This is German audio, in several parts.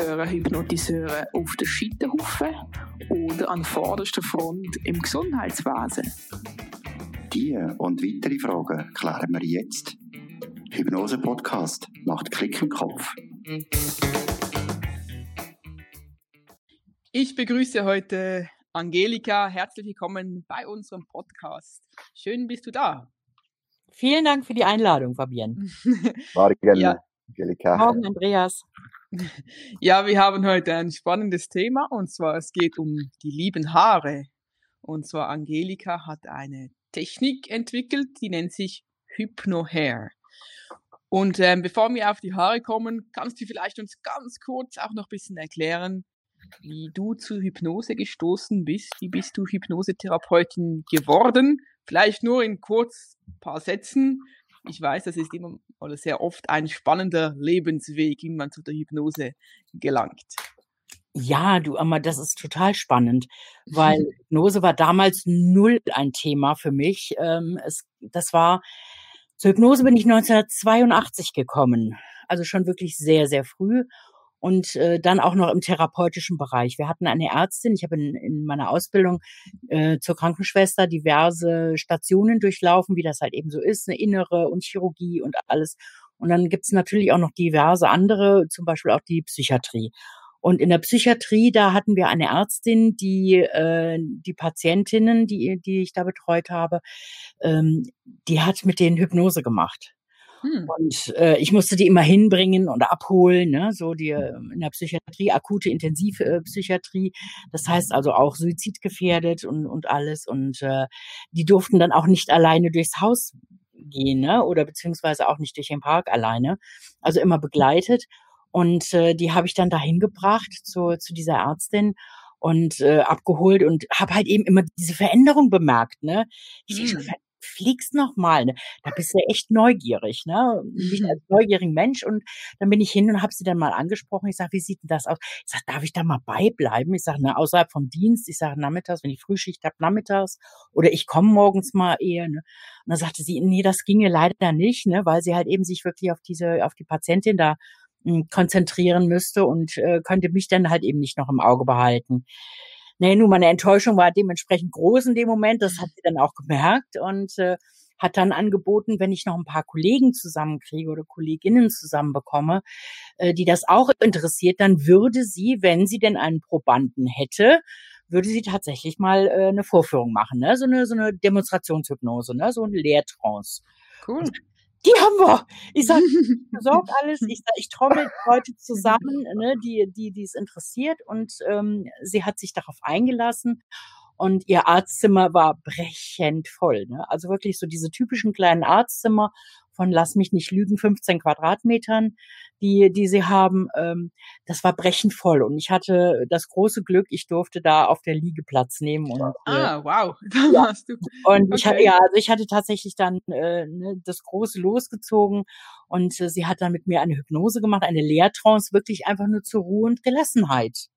gehören Hypnotiseure auf den Scheiterhaufen oder an vorderster Front im Gesundheitswesen? Diese und weitere Fragen klären wir jetzt. Hypnose Podcast macht Klick im Kopf. Ich begrüße heute Angelika. Herzlich willkommen bei unserem Podcast. Schön bist du da. Vielen Dank für die Einladung, Fabienne. Morgen, ja. Angelika. Morgen, Andreas. Ja, wir haben heute ein spannendes Thema und zwar es geht um die lieben Haare. Und zwar Angelika hat eine Technik entwickelt, die nennt sich Hypno Hair. Und ähm, bevor wir auf die Haare kommen, kannst du vielleicht uns ganz kurz auch noch ein bisschen erklären, wie du zu Hypnose gestoßen bist. Wie bist du Hypnosetherapeutin geworden? Vielleicht nur in kurz paar Sätzen. Ich weiß, das ist immer oder sehr oft ein spannender Lebensweg, wie man zu der Hypnose gelangt. Ja, du, Amma, das ist total spannend, weil Hypnose war damals null ein Thema für mich. Ähm, es, das war, zur Hypnose bin ich 1982 gekommen. Also schon wirklich sehr, sehr früh und äh, dann auch noch im therapeutischen Bereich. Wir hatten eine Ärztin, ich habe in, in meiner Ausbildung äh, zur Krankenschwester diverse Stationen durchlaufen, wie das halt eben so ist, eine innere und Chirurgie und alles. Und dann gibt's natürlich auch noch diverse andere, zum Beispiel auch die Psychiatrie. Und in der Psychiatrie, da hatten wir eine Ärztin, die äh, die Patientinnen, die, die ich da betreut habe, ähm, die hat mit denen Hypnose gemacht. Hm. Und äh, ich musste die immer hinbringen und abholen, ne? so die ähm, in der Psychiatrie, akute Intensivpsychiatrie. Das heißt also auch suizidgefährdet und, und alles. Und äh, die durften dann auch nicht alleine durchs Haus gehen, ne? oder beziehungsweise auch nicht durch den Park alleine. Also immer begleitet. Und äh, die habe ich dann dahin gebracht zu, zu dieser Ärztin und äh, abgeholt und habe halt eben immer diese Veränderung bemerkt. Ne? Diese hm fliegst noch mal. Ne? Da bist du echt neugierig, ne? Ich als neugierigen Mensch und dann bin ich hin und habe sie dann mal angesprochen. Ich sage, wie sieht denn das aus? Ich sage, darf ich da mal beibleiben? Ich sage, ne, außerhalb vom Dienst. Ich sage, nachmittags, wenn ich Frühschicht habe, nachmittags oder ich komme morgens mal eher. Ne? Und dann sagte sie, nee, das ginge leider nicht, ne, weil sie halt eben sich wirklich auf diese, auf die Patientin da hm, konzentrieren müsste und äh, könnte mich dann halt eben nicht noch im Auge behalten. Nee, nun, meine Enttäuschung war dementsprechend groß in dem Moment. Das hat sie dann auch gemerkt und äh, hat dann angeboten, wenn ich noch ein paar Kollegen zusammenkriege oder Kolleginnen zusammenbekomme, äh, die das auch interessiert, dann würde sie, wenn sie denn einen Probanden hätte, würde sie tatsächlich mal äh, eine Vorführung machen, ne? so eine so eine Demonstrationshypnose, ne? so eine Lehrtrance. Cool die haben wir. Ich sage, besorgt alles. Ich sag, ich trommel Leute zusammen, ne, die, die, die es interessiert. Und ähm, sie hat sich darauf eingelassen. Und ihr Arztzimmer war brechend voll. Ne? Also wirklich so diese typischen kleinen Arztzimmer, von lass mich nicht lügen, 15 Quadratmetern, die, die sie haben. Ähm, das war brechend voll. Und ich hatte das große Glück, ich durfte da auf der Liege Platz nehmen. Und, äh, ah, wow. Da warst du. Und okay. ich hatte, ja, also ich hatte tatsächlich dann äh, ne, das große losgezogen und äh, sie hat dann mit mir eine Hypnose gemacht, eine Lehrtrance, wirklich einfach nur zur Ruhe und Gelassenheit.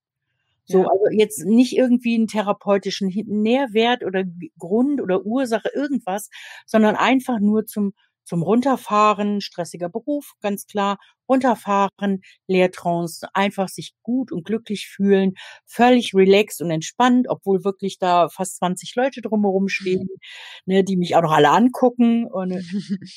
So, ja. also jetzt nicht irgendwie einen therapeutischen Nährwert oder Grund oder Ursache, irgendwas, sondern einfach nur zum zum Runterfahren, stressiger Beruf, ganz klar, runterfahren, Leertrance, einfach sich gut und glücklich fühlen, völlig relaxed und entspannt, obwohl wirklich da fast 20 Leute drumherum stehen, ne, die mich auch noch alle angucken und,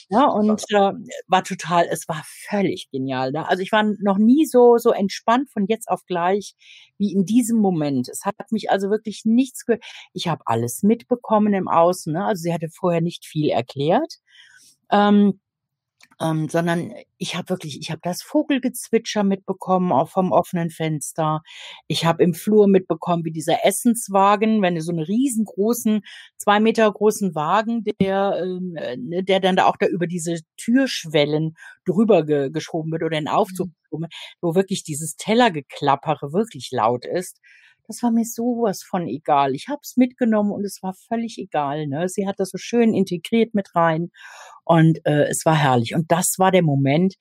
ja, und äh, war total, es war völlig genial. Ne? Also ich war noch nie so, so entspannt von jetzt auf gleich wie in diesem Moment. Es hat mich also wirklich nichts gehört. Ich habe alles mitbekommen im Außen, ne? also sie hatte vorher nicht viel erklärt ähm, ähm, sondern ich habe wirklich, ich habe das Vogelgezwitscher mitbekommen, auch vom offenen Fenster. Ich habe im Flur mitbekommen, wie dieser Essenswagen, wenn du so einen riesengroßen, zwei Meter großen Wagen, der, ähm, äh, der dann da auch da über diese Türschwellen drüber ge geschoben wird oder in Aufzug mhm. wo wirklich dieses Tellergeklappere wirklich laut ist das war mir sowas von egal. Ich habe es mitgenommen und es war völlig egal. Ne? Sie hat das so schön integriert mit rein und äh, es war herrlich. Und das war der Moment,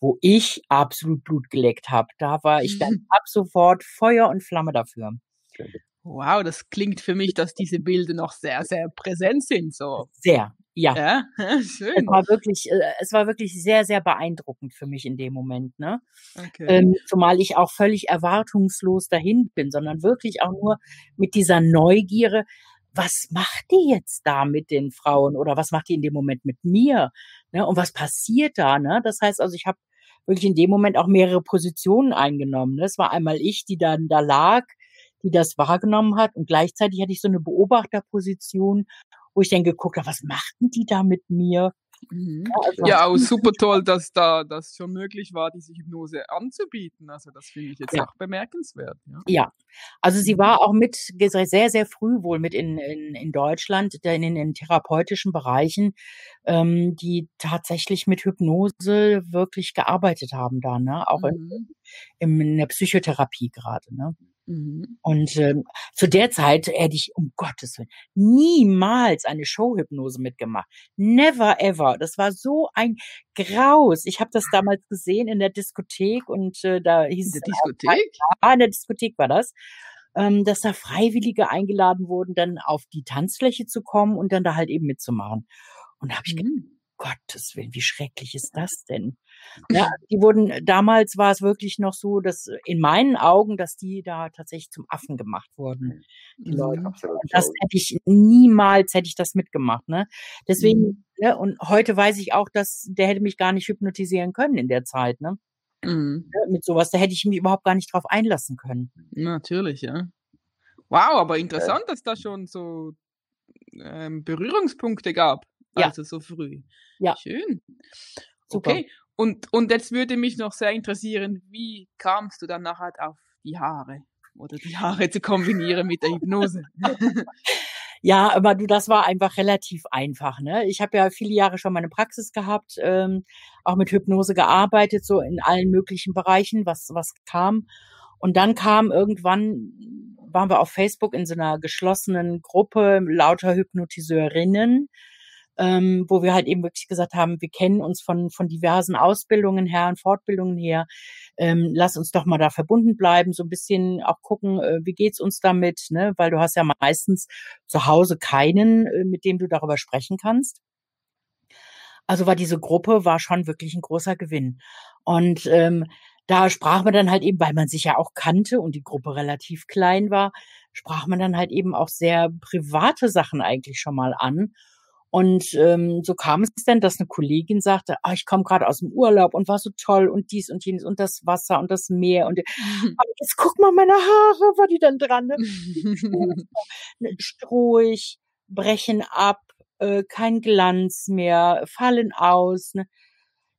wo ich absolut Blut geleckt habe. Da war ich dann ab sofort Feuer und Flamme dafür. Wow, das klingt für mich, dass diese Bilder noch sehr, sehr präsent sind. So. Sehr. Ja. Ja, Es schön. war wirklich, äh, es war wirklich sehr, sehr beeindruckend für mich in dem Moment, ne? Okay. Ähm, zumal ich auch völlig erwartungslos dahin bin, sondern wirklich auch nur mit dieser Neugierde, was macht die jetzt da mit den Frauen oder was macht die in dem Moment mit mir? Ne? Und was passiert da? Ne? Das heißt also, ich habe wirklich in dem Moment auch mehrere Positionen eingenommen. Ne? Es war einmal ich, die dann da lag, die das wahrgenommen hat und gleichzeitig hatte ich so eine Beobachterposition, wo ich dann geguckt habe, was machten die da mit mir? Mhm. also Ja, auch super toll, dass da das schon möglich war, diese Hypnose anzubieten. Also das finde ich jetzt Ja. auch bemerkenswert. Ja. Ja, also sie war auch mit sehr, sehr früh wohl mit in, in, in Deutschland, in den therapeutischen Bereichen, ähm, die tatsächlich mit Hypnose wirklich gearbeitet haben da, ne? Auch in, Mhm. in, in der Psychotherapie gerade, ne? Mhm. Und ähm, zu der Zeit hätte ich um Gottes Willen niemals eine Showhypnose mitgemacht. Never ever. Das war so ein Graus. Ich habe das damals gesehen in der Diskothek und äh, da hieß In der es Diskothek? ah, in der Diskothek war das, ähm, dass da Freiwillige eingeladen wurden, dann auf die Tanzfläche zu kommen und dann da halt eben mitzumachen. Und da habe ich gedacht, Mhm. Gottes Willen, wie schrecklich ist das denn? Ja, die wurden, damals war es wirklich noch so, dass in meinen Augen, dass die da tatsächlich zum Affen gemacht wurden, die Leute. Mhm. Und das hätte ich niemals, hätte ich das mitgemacht, ne? Deswegen, Mhm. ne, und heute weiß ich auch, dass der hätte mich gar nicht hypnotisieren können in der Zeit, ne? Mhm. Ja, Mit sowas, da hätte ich mich überhaupt gar nicht drauf einlassen können. Natürlich, ja. Wow, aber interessant, dass da schon so ähm, Berührungspunkte gab. Ja. Also so früh. Ja. Schön. Super. Okay. Und, und jetzt würde mich noch sehr interessieren, wie kamst du dann nachher auf die Haare? Oder die Haare zu kombinieren mit der Hypnose? Ja, aber du, das war einfach relativ einfach. Ne? Ich habe ja viele Jahre schon meine Praxis gehabt, ähm, auch mit Hypnose gearbeitet, so in allen möglichen Bereichen, was was kam. Und dann kam irgendwann, waren wir auf Facebook in so einer geschlossenen Gruppe lauter Hypnotiseurinnen, ähm, wo wir halt eben wirklich gesagt haben, wir kennen uns von von diversen Ausbildungen her und Fortbildungen her. Ähm, lass uns doch mal da verbunden bleiben, so ein bisschen auch gucken, äh, wie geht's uns damit, ne? Weil du hast ja meistens zu Hause keinen, äh, mit dem du darüber sprechen kannst. Also war diese Gruppe war schon wirklich ein großer Gewinn. Und ähm, da sprach man dann halt eben, weil man sich ja auch kannte und die Gruppe relativ klein war, sprach man dann halt eben auch sehr private Sachen eigentlich schon mal an. Und ähm, so kam es dann, dass eine Kollegin sagte, ah, ich komme gerade aus dem Urlaub und war so toll und dies und jenes und das Wasser und das Meer und aber jetzt guck mal meine Haare, war die dann dran, ne? ne, strohig, brechen ab, äh, kein Glanz mehr, fallen aus. Ne?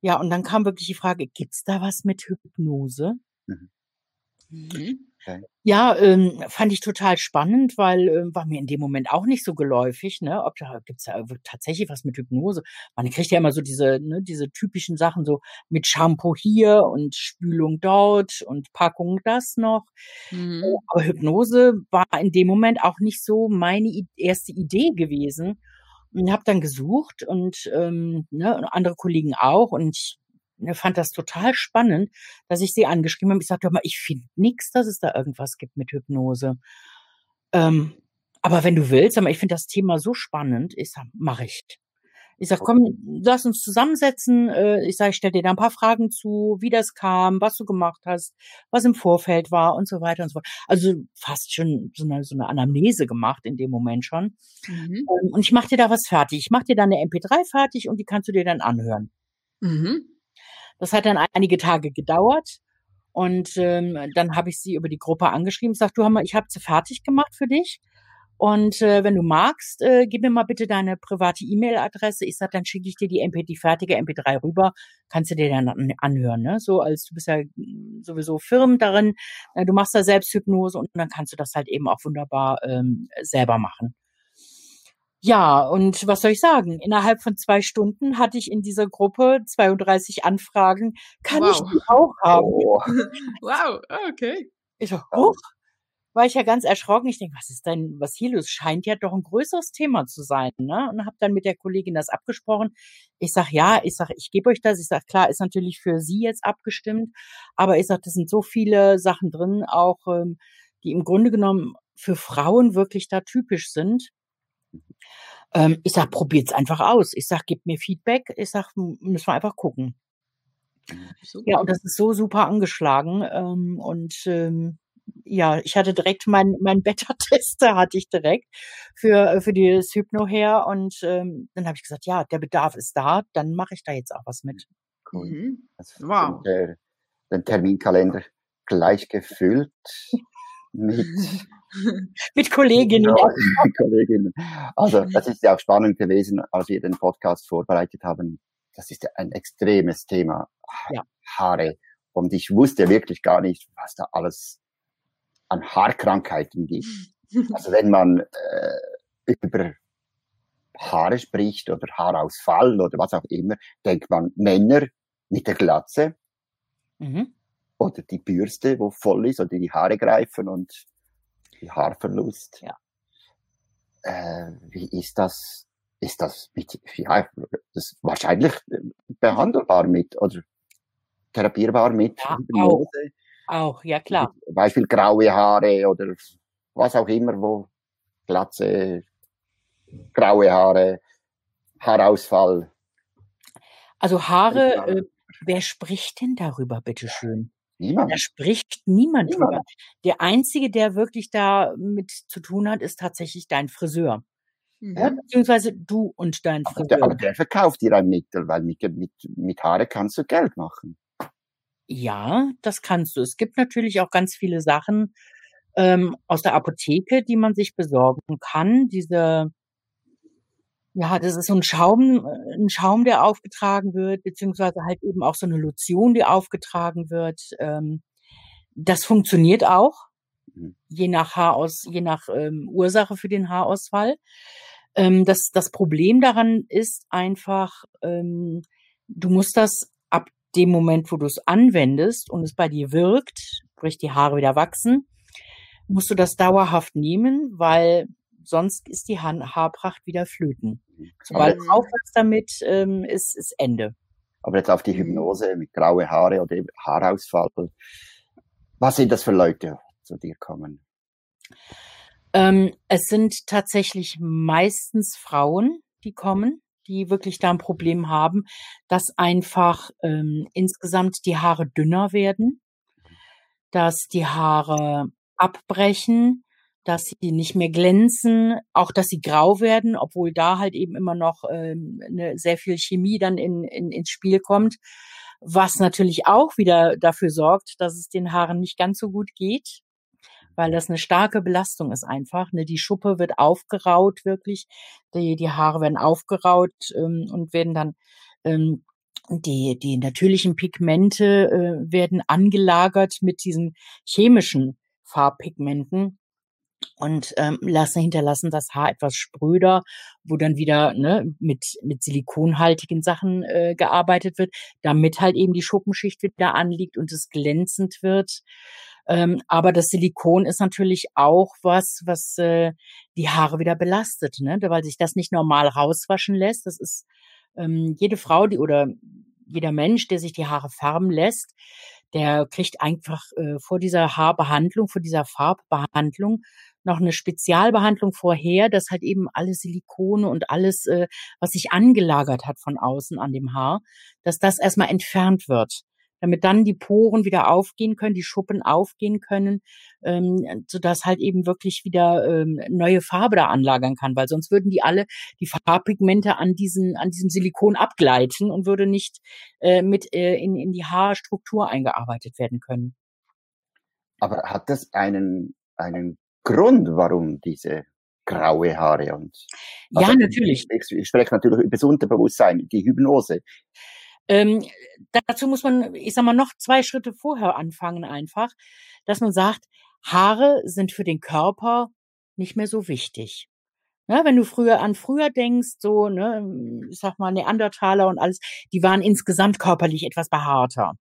Ja, und dann kam wirklich die Frage, gibt's da was mit Hypnose? Mhm. Ja, ähm, fand ich total spannend, weil ähm, war mir in dem Moment auch nicht so geläufig, ne? Ob da gibt's da tatsächlich was mit Hypnose? Man kriegt ja immer so diese, ne, diese typischen Sachen so mit Shampoo hier und Spülung dort und Packung das noch. Mhm. Aber Hypnose war in dem Moment auch nicht so meine erste Idee gewesen. Und habe dann gesucht und ähm, ne, andere Kollegen auch und ich fand das total spannend, dass ich sie angeschrieben habe. Ich sagte, hör mal, ich finde nix, dass es da irgendwas gibt mit Hypnose. Ähm, aber wenn du willst, aber ich finde das Thema so spannend, ich sag, mach ich. Ich sag, komm, lass uns zusammensetzen. Äh, Ich sag, ich stell dir da ein paar Fragen zu, wie das kam, was du gemacht hast, was im Vorfeld war und so weiter und so fort. Also fast schon so eine, so eine Anamnese gemacht in dem Moment schon. Mhm. Ähm, Und ich mach dir da was fertig. Ich mach dir da eine MP3 fertig und die kannst du dir dann anhören. Mhm. Das hat dann einige Tage gedauert. Und ähm, dann habe ich sie über die Gruppe angeschrieben. Ich sag, du, ich habe sie fertig gemacht für dich. Und äh, wenn du magst, äh, gib mir mal bitte deine private E-Mail-Adresse. Ich sag, dann schicke ich dir die MP, die fertige MP3 rüber. Kannst du dir dann an, anhören. Ne? So als du bist ja sowieso firm darin. Äh, du machst da Selbsthypnose und dann kannst du das halt eben auch wunderbar ähm, selber machen. Ja, und was soll ich sagen? Innerhalb von zwei Stunden hatte ich in dieser Gruppe 32 Anfragen. Kann ich Wow. die auch haben? Oh, Wow, okay. Ich so, hoch, war ich ja ganz erschrocken. Ich denke, was ist denn, was hier los? Scheint ja doch ein größeres Thema zu sein, ne? Und habe dann mit der Kollegin das abgesprochen. Ich sag, ja, ich sag, ich gebe euch das. Ich sag, klar, ist natürlich für Sie jetzt abgestimmt, aber ich sag, das sind so viele Sachen drin, auch ähm, die im Grunde genommen für Frauen wirklich da typisch sind. Ähm, ich sag, probiert's einfach aus. Ich sag, gib mir Feedback. Ich sag, müssen wir einfach gucken. Super. Ja, und das ist so super angeschlagen. Ähm, und ähm, ja, ich hatte direkt mein, mein Beta-Tester hatte ich direkt für, für das Hypno her und ähm, dann habe ich gesagt, ja, der Bedarf ist da, dann mache ich da jetzt auch was mit. Cool. Mhm. Also wow. Der, den Terminkalender gleich gefüllt mit mit Kolleginnen. Ja, mit Kolleginnen. Also das ist ja auch spannend gewesen, als wir den Podcast vorbereitet haben. Das ist ein extremes Thema. Ja. Haare. Und ich wusste wirklich gar nicht, was da alles an Haarkrankheiten gibt. Also wenn man äh, über Haare spricht oder Haarausfall oder was auch immer, denkt man Männer mit der Glatze mhm. oder die Bürste, wo voll ist oder die Haare greifen und die Haarverlust. Ja. Äh, wie ist das? Ist das mit, ja, das wahrscheinlich behandelbar mit oder therapierbar mit ja, Hypnose? Auch, auch, ja klar. Beispiel graue Haare oder was auch immer, wo Glatze, graue Haare, Haarausfall. Also Haare, äh, wer spricht denn darüber, bitteschön? Niemand. Da spricht niemand, niemand drüber. Der einzige, der wirklich da mit zu tun hat, ist tatsächlich dein Friseur. Ja, beziehungsweise du und dein Friseur. Aber der, aber der verkauft dir ein Mittel, weil mit, mit, mit Haare kannst du Geld machen. Ja, das kannst du. Es gibt natürlich auch ganz viele Sachen ähm, aus der Apotheke, die man sich besorgen kann. Diese ja, das ist so ein Schaum, ein Schaum, der aufgetragen wird, beziehungsweise halt eben auch so eine Lotion, die aufgetragen wird. Ähm, das funktioniert auch, mhm. je nach Haaraus, je nach ähm, Ursache für den Haarausfall. Ähm, das, das Problem daran ist einfach, ähm, du musst das ab dem Moment, wo du es anwendest und es bei dir wirkt, sprich die Haare wieder wachsen, musst du das dauerhaft nehmen, weil sonst ist die ha Haarpracht wieder flöten. Mhm. Sobald du aufhörst damit, ähm, ist, ist Ende. Aber jetzt auf die Hypnose mit graue Haare oder Haarausfall. Was sind das für Leute, die zu dir kommen? Ähm, es sind tatsächlich meistens Frauen, die kommen, die wirklich da ein Problem haben, dass einfach ähm, insgesamt die Haare dünner werden, dass die Haare abbrechen, dass sie nicht mehr glänzen, auch dass sie grau werden, obwohl da halt eben immer noch ähm, eine, sehr viel Chemie dann in, in, ins Spiel kommt, was natürlich auch wieder dafür sorgt, dass es den Haaren nicht ganz so gut geht, weil das eine starke Belastung ist einfach. Ne? Die Schuppe wird aufgeraut wirklich, die, die Haare werden aufgeraut ähm, und werden dann ähm, die, die natürlichen Pigmente äh, werden angelagert mit diesen chemischen Farbpigmenten und ähm, lassen hinterlassen das Haar etwas spröder, wo dann wieder ne, mit mit silikonhaltigen Sachen äh, gearbeitet wird, damit halt eben die Schuppenschicht wieder anliegt und es glänzend wird. Ähm, aber das Silikon ist natürlich auch was, was äh, die Haare wieder belastet, ne? weil sich das nicht normal rauswaschen lässt. Das ist ähm, jede Frau, die oder jeder Mensch, der sich die Haare färben lässt, der kriegt einfach äh, vor dieser Haarbehandlung, vor dieser Farbbehandlung noch eine Spezialbehandlung vorher, dass halt eben alle Silikone und alles, äh, was sich angelagert hat von außen an dem Haar, dass das erstmal entfernt wird damit dann die Poren wieder aufgehen können, die Schuppen aufgehen können, ähm, sodass halt eben wirklich wieder ähm, neue Farbe da anlagern kann, weil sonst würden die alle die Farbpigmente an diesen an diesem Silikon abgleiten und würde nicht äh, mit äh, in, in die Haarstruktur eingearbeitet werden können. Aber hat das einen einen Grund, warum diese graue Haare und also ja natürlich. Ich, ich spreche natürlich über das Unterbewusstsein, die Hypnose. Ähm, dazu muss man, ich sag mal, noch zwei Schritte vorher anfangen einfach, dass man sagt, Haare sind für den Körper nicht mehr so wichtig. Ne, wenn du früher an früher denkst, so, ne, ich sag mal, Neandertaler und alles, die waren insgesamt körperlich etwas behaarter.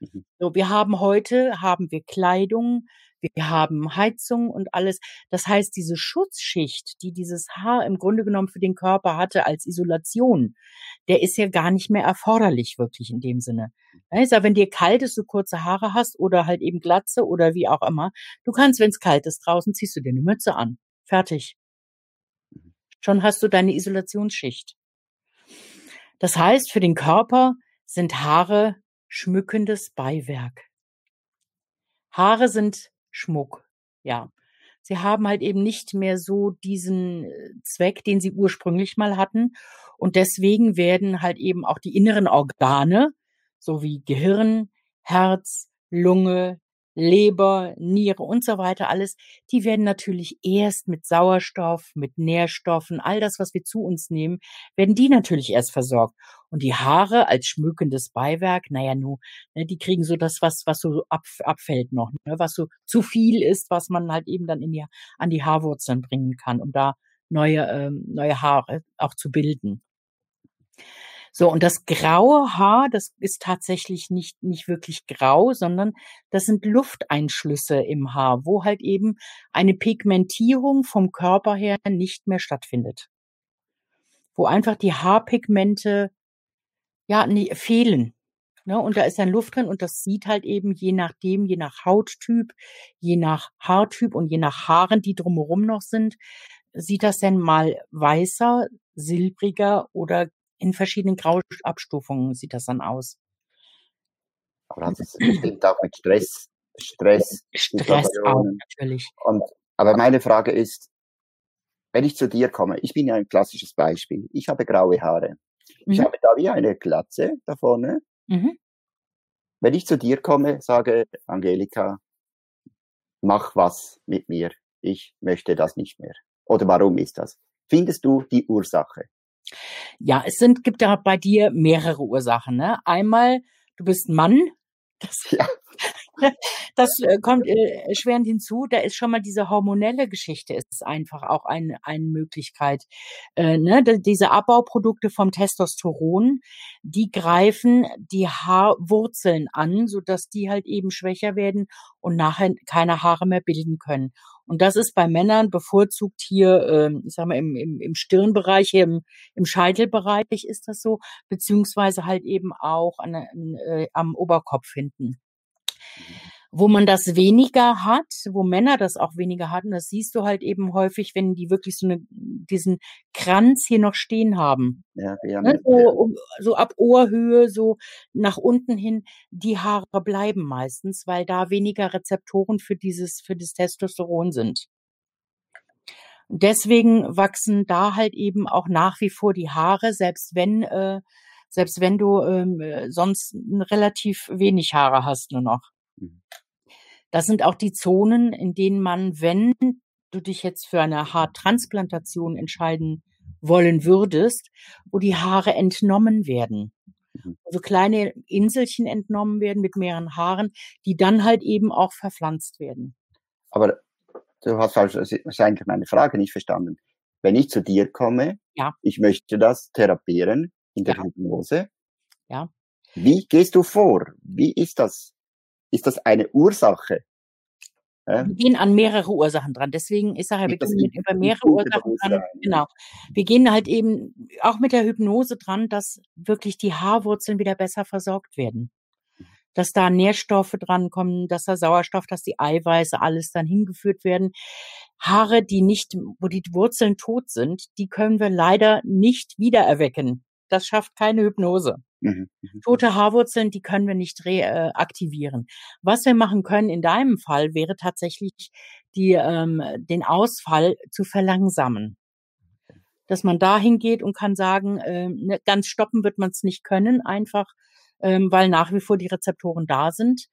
Mhm. So, wir haben heute, haben wir Kleidung, wir haben Heizung und alles. Das heißt, diese Schutzschicht, die dieses Haar im Grunde genommen für den Körper hatte als Isolation, der ist ja gar nicht mehr erforderlich wirklich in dem Sinne. Also wenn dir kalt ist, du kurze Haare hast oder halt eben Glatze oder wie auch immer, du kannst, wenn es kalt ist draußen, ziehst du dir eine Mütze an. Fertig. Schon hast du deine Isolationsschicht. Das heißt, für den Körper sind Haare schmückendes Beiwerk. Haare sind Schmuck, ja. Sie haben halt eben nicht mehr so diesen äh, Zweck, den sie ursprünglich mal hatten. Und deswegen werden halt eben auch die inneren Organe, so wie Gehirn, Herz, Lunge, Leber, Niere und so weiter, alles, die werden natürlich erst mit Sauerstoff, mit Nährstoffen, all das, was wir zu uns nehmen, werden die natürlich erst versorgt. Und die Haare als schmückendes Beiwerk, naja, nu, ne, die kriegen so das, was, was so ab, abfällt noch, ne, was so zu viel ist, was man halt eben dann in die, an die Haarwurzeln bringen kann, um da neue, ähm, neue Haare auch zu bilden. So, und das graue Haar, das ist tatsächlich nicht, nicht wirklich grau, sondern das sind Lufteinschlüsse im Haar, wo halt eben eine Pigmentierung vom Körper her nicht mehr stattfindet. Wo einfach die Haarpigmente, ja, nee, fehlen. Ne, und da ist dann Luft drin und das sieht halt eben je nachdem, je nach Hauttyp, je nach Haartyp und je nach Haaren, die drumherum noch sind, sieht das denn mal weißer, silbriger oder in verschiedenen Grauabstufungen sieht das dann aus. Aber das ist bestimmt auch mit Stress, Stress. Stress auch, natürlich. Und, aber meine Frage ist, wenn ich zu dir komme, ich bin ja ein klassisches Beispiel. Ich habe graue Haare. Ich mhm. habe da wie eine Glatze da vorne. Mhm. Wenn ich zu dir komme, sage, Angelika, mach was mit mir. Ich möchte das nicht mehr. Oder warum ist das? Findest du die Ursache? Ja, es sind, gibt ja bei dir mehrere Ursachen. Ne? Einmal, du bist Mann. Das, ja. das äh, kommt äh, erschwerend hinzu. Da ist schon mal diese hormonelle Geschichte, ist einfach auch ein, eine Möglichkeit. Äh, ne? Diese Abbauprodukte vom Testosteron, die greifen die Haarwurzeln an, sodass die halt eben schwächer werden und nachher keine Haare mehr bilden können. Und das ist bei Männern bevorzugt hier, ähm, ich sag mal, im, im, im Stirnbereich, im, im Scheitelbereich ist das so, beziehungsweise halt eben auch an, äh, am Oberkopf hinten. Wo man das weniger hat, wo Männer das auch weniger hatten, das siehst du halt eben häufig, wenn die wirklich so eine, diesen Kranz hier noch stehen haben. Ja, ja, ne? so, so ab Ohrhöhe, so nach unten hin, die Haare bleiben meistens, weil da weniger Rezeptoren für dieses, für das Testosteron sind. Deswegen wachsen da halt eben auch nach wie vor die Haare, selbst wenn, äh, selbst wenn du ähm, sonst relativ wenig Haare hast nur noch. Mhm. Das sind auch die Zonen, in denen man, wenn du dich jetzt für eine Haartransplantation entscheiden wollen würdest, wo die Haare entnommen werden. Mhm. Also kleine Inselchen entnommen werden mit mehreren Haaren, die dann halt eben auch verpflanzt werden. Aber du hast wahrscheinlich meine Frage nicht verstanden. Wenn ich zu dir komme, ja. ich möchte das therapieren in der ja. Hypnose. Ja. Wie gehst du vor? Wie ist das? Ist das eine Ursache. Ja? Wir gehen an mehrere Ursachen dran. Deswegen, ich sage ja, wir gehen über mehrere Ursachen dran. Genau. Wir gehen halt eben auch mit der Hypnose dran, dass wirklich die Haarwurzeln wieder besser versorgt werden. Dass da Nährstoffe drankommen, dass da Sauerstoff, dass die Eiweiße, alles dann hingeführt werden. Haare, die nicht, wo die Wurzeln tot sind, die können wir leider nicht wiedererwecken. Das schafft keine Hypnose. Mhm, mhm. Tote Haarwurzeln, die können wir nicht reaktivieren. Was wir machen können in deinem Fall wäre tatsächlich die, ähm, den Ausfall zu verlangsamen. Dass man dahin geht und kann sagen, äh, ganz stoppen wird man es nicht können, einfach ähm, weil nach wie vor die Rezeptoren da sind.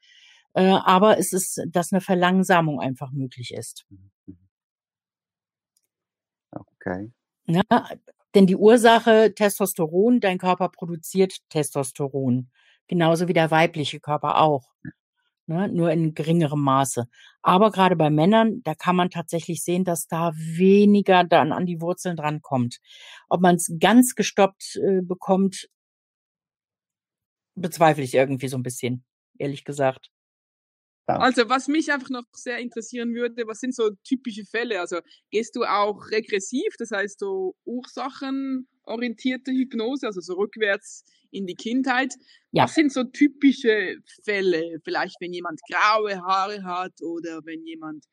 Äh, aber es ist, dass eine Verlangsamung einfach möglich ist. Mhm, okay. Ja, denn die Ursache Testosteron, dein Körper produziert Testosteron. Genauso wie der weibliche Körper auch. Ne, nur in geringerem Maße. Aber gerade bei Männern, da kann man tatsächlich sehen, dass da weniger dann an die Wurzeln drankommt. Ob man es ganz gestoppt äh, bekommt, bezweifle ich irgendwie so ein bisschen, ehrlich gesagt. Also was mich einfach noch sehr interessieren würde, was sind so typische Fälle? Also gehst du auch regressiv, das heißt so ursachenorientierte Hypnose, also so rückwärts in die Kindheit? Ja. Was sind so typische Fälle? Vielleicht wenn jemand graue Haare hat oder wenn jemand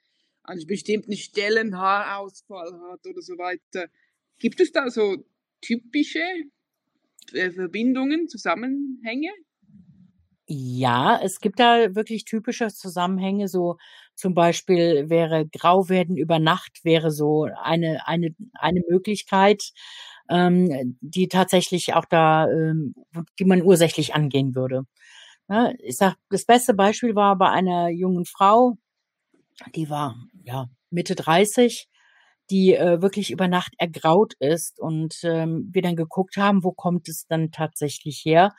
an bestimmten Stellen Haarausfall hat oder so weiter. Gibt es da so typische Verbindungen, Zusammenhänge? Ja, es gibt da wirklich typische Zusammenhänge, so zum Beispiel wäre Grauwerden über Nacht wäre so eine, eine, eine Möglichkeit, ähm, die tatsächlich auch da, ähm, die man ursächlich angehen würde. Ja, ich sag, das beste Beispiel war bei einer jungen Frau, die war ja Mitte 30, die äh, wirklich über Nacht ergraut ist und ähm, wir dann geguckt haben, wo kommt es dann tatsächlich her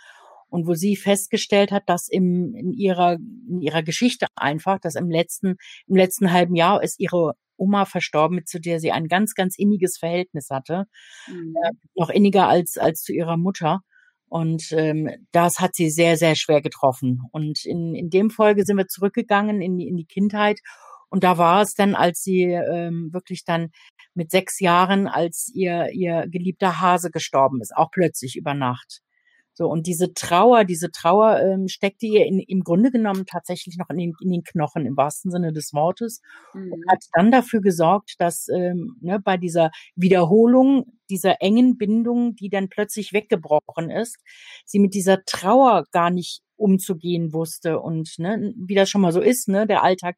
und wo sie festgestellt hat, dass im, in ihrer in ihrer Geschichte einfach, dass im letzten im letzten halben Jahr ist ihre Oma verstorben, zu der sie ein ganz ganz inniges Verhältnis hatte, mhm. äh, noch inniger als als zu ihrer Mutter. Und ähm, das hat sie sehr, sehr schwer getroffen. Und in, in dem Folge sind wir zurückgegangen in die, in die Kindheit. Und da war es dann, als sie ähm, wirklich dann mit sechs Jahren, als ihr, ihr geliebter Hase gestorben ist, auch plötzlich über Nacht. So, und diese Trauer, diese Trauer ähm, steckte ihr in, im Grunde genommen tatsächlich noch in den, in den Knochen, im wahrsten Sinne des Wortes, mhm. und hat dann dafür gesorgt, dass ähm, ne, bei dieser Wiederholung dieser engen Bindung, die dann plötzlich weggebrochen ist, sie mit dieser Trauer gar nicht umzugehen wusste. Und ne, wie das schon mal so ist, ne, der Alltag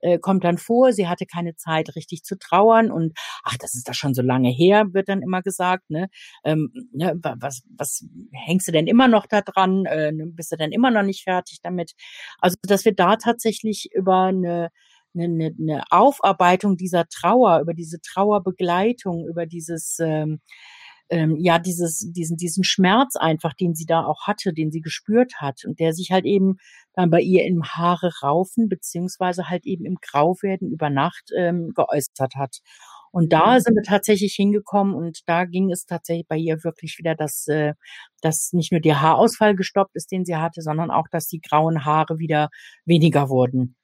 äh, kommt dann vor, sie hatte keine Zeit richtig zu trauern. Und ach, das ist da schon so lange her, wird dann immer gesagt, ne, ähm, ne was was hängst du denn immer noch da dran, äh, ne, bist du denn immer noch nicht fertig damit? Also, dass wir da tatsächlich über eine eine, eine Aufarbeitung dieser Trauer, über diese Trauerbegleitung, über dieses ähm, ähm, ja dieses diesen diesen Schmerz einfach, den sie da auch hatte, den sie gespürt hat und der sich halt eben dann bei ihr im Haare raufen beziehungsweise halt eben im Grauwerden über Nacht ähm, geäußert hat. Und da mhm. sind wir tatsächlich hingekommen und da ging es tatsächlich bei ihr wirklich wieder, dass, äh, dass nicht nur der Haarausfall gestoppt ist, den sie hatte, sondern auch, dass die grauen Haare wieder weniger wurden.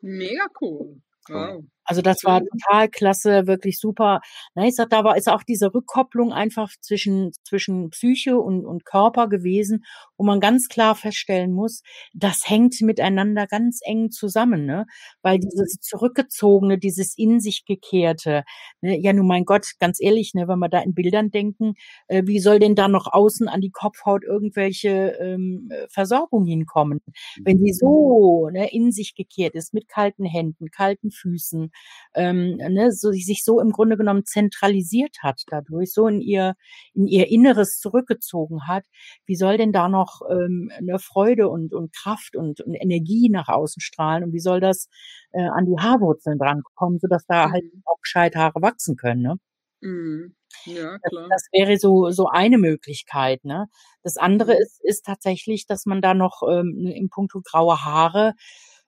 Mega cool. Wow. Also das war total klasse, wirklich super. Na, ich sag, da war ist auch diese Rückkopplung einfach zwischen zwischen Psyche und, und Körper gewesen, wo man ganz klar feststellen muss, das hängt miteinander ganz eng zusammen, ne? Weil dieses zurückgezogene, dieses in sich gekehrte, ne? ja nun mein Gott, ganz ehrlich, ne, wenn wir da in Bildern denken, äh, wie soll denn da noch außen an die Kopfhaut irgendwelche ähm, Versorgung hinkommen, wenn sie so ne, in sich gekehrt ist mit kalten Händen, kalten Füßen ähm, ne, so, sich so im Grunde genommen zentralisiert hat dadurch, so in ihr, in ihr Inneres zurückgezogen hat, wie soll denn da noch ähm, eine Freude und, und Kraft und, und Energie nach außen strahlen und wie soll das äh, an die Haarwurzeln drankommen, sodass da halt mhm. auch gescheit Haare wachsen können, ne? Mhm. Ja, klar. Das, das, wäre so so eine Möglichkeit. Ne? Das andere mhm. ist, ist tatsächlich, dass man da noch ähm, im Punkto graue Haare,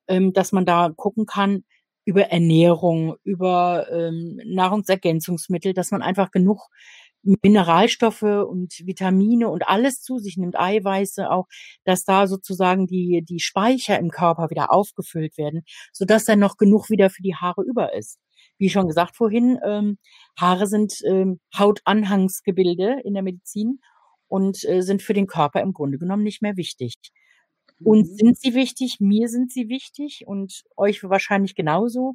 ähm, dass man da gucken kann, über Ernährung, über ähm, Nahrungsergänzungsmittel, dass man einfach genug Mineralstoffe und Vitamine und alles zu sich nimmt, Eiweiße auch, dass da sozusagen die, die Speicher im Körper wieder aufgefüllt werden, sodass dann noch genug wieder für die Haare über ist. Wie schon gesagt vorhin, ähm, Haare sind ähm, Hautanhangsgebilde in der Medizin und äh, sind für den Körper im Grunde genommen nicht mehr wichtig. Uns mhm. sind sie wichtig, mir sind sie wichtig und euch wahrscheinlich genauso.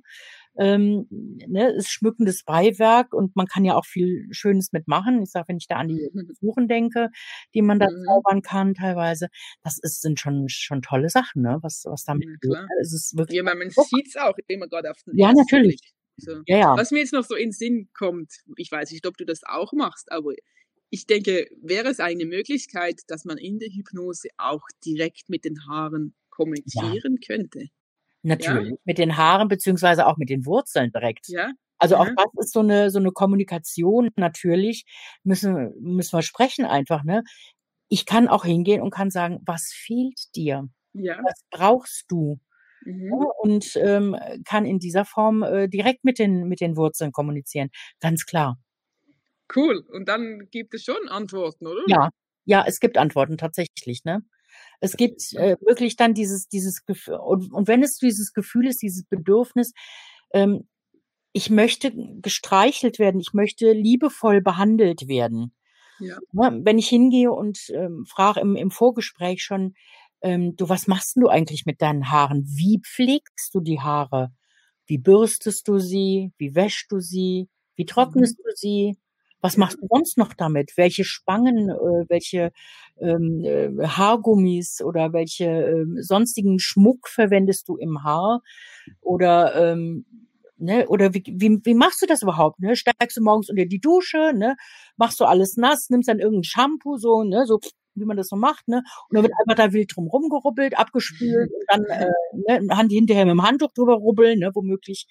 Ähm, ne, ist schmückendes Beiwerk und man kann ja auch viel Schönes mitmachen. Ich sage, wenn ich da an die Besuchen denke, die man da mhm. zaubern kann teilweise, das ist, sind schon schon tolle Sachen, ne? Was was damit ja, klar. Es ist wirklich ja, man sieht es auch immer gerade auf den Ja, natürlich. So. Ja, ja. Was mir jetzt noch so in den Sinn kommt, ich weiß nicht, ob du das auch machst, aber ich denke, wäre es eine Möglichkeit, dass man in der Hypnose auch direkt mit den Haaren kommunizieren ja. könnte? Natürlich, ja? mit den Haaren beziehungsweise auch mit den Wurzeln direkt. Ja. Also auch das ist so eine so eine Kommunikation. Natürlich müssen müssen wir sprechen einfach. Ne, ich kann auch hingehen und kann sagen, was fehlt dir? Ja. Was brauchst du? Mhm. und ähm, kann in dieser Form äh, direkt mit den mit den Wurzeln kommunizieren. Ganz klar. Cool. Und dann gibt es schon Antworten, oder? Ja, ja, es gibt Antworten tatsächlich, ne? Es gibt äh, wirklich dann dieses, dieses Gefühl, und, und wenn es dieses Gefühl ist, dieses Bedürfnis, ähm, ich möchte gestreichelt werden, ich möchte liebevoll behandelt werden. Ja. Ne? Wenn ich hingehe und ähm, frage im, im Vorgespräch schon, ähm, du, was machst du eigentlich mit deinen Haaren? Wie pflegst du die Haare? Wie bürstest du sie? Wie wäschst du sie? Wie trocknest mhm. du sie? Was machst du sonst noch damit? Welche Spangen, äh, welche ähm, äh, Haargummis oder welche äh, sonstigen Schmuck verwendest du im Haar? Oder ähm, Ne? Oder wie, wie, wie machst du das überhaupt? Ne? Steigst du morgens unter die Dusche, ne? machst du alles nass, nimmst dann irgendein Shampoo, so, ne, so wie man das so macht, ne? Und dann wird einfach da wild drum rumgerubbelt, abgespült und dann äh, ne, Hand hinterher mit dem Handtuch drüber rubbeln, ne, womöglich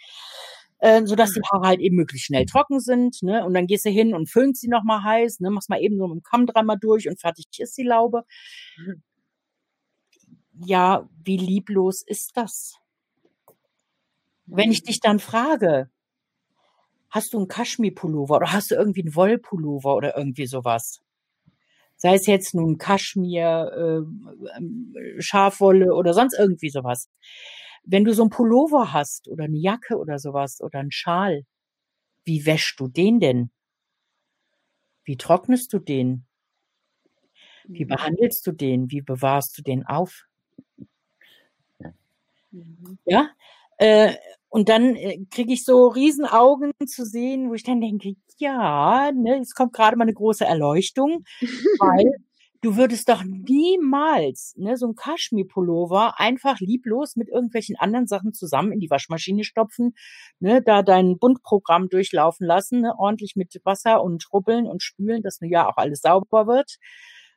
äh, so dass die Haare halt eben möglichst schnell trocken sind, ne? Und dann gehst du hin und föhnst sie nochmal heiß, ne? Machst mal eben so mit dem Kamm dreimal durch und fertig ist die Laube. Ja, wie lieblos ist das? Wenn ich dich dann frage, hast du einen Kaschmir-Pullover oder hast du irgendwie einen Wollpullover oder irgendwie sowas? Sei es jetzt nun Kaschmir, äh, Schafwolle oder sonst irgendwie sowas. Wenn du so einen Pullover hast oder eine Jacke oder sowas oder einen Schal, wie wäschst du den denn? Wie trocknest du den? Wie mhm. behandelst du den? Wie bewahrst du den auf? Ja, äh, und dann äh, kriege ich so Riesenaugen zu sehen, wo ich dann denke, ja, ne, es kommt gerade mal eine große Erleuchtung, weil du würdest doch niemals ne, so ein Kaschmir-Pullover einfach lieblos mit irgendwelchen anderen Sachen zusammen in die Waschmaschine stopfen, ne, da dein Bundprogramm durchlaufen lassen, ne, ordentlich mit Wasser und rubbeln und spülen, dass ja auch alles sauber wird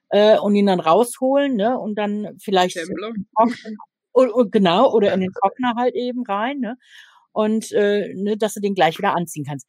äh, und ihn dann rausholen ne, und dann vielleicht und, und, genau oder in den Trockner halt eben rein ne, und äh, ne, dass du den gleich wieder anziehen kannst.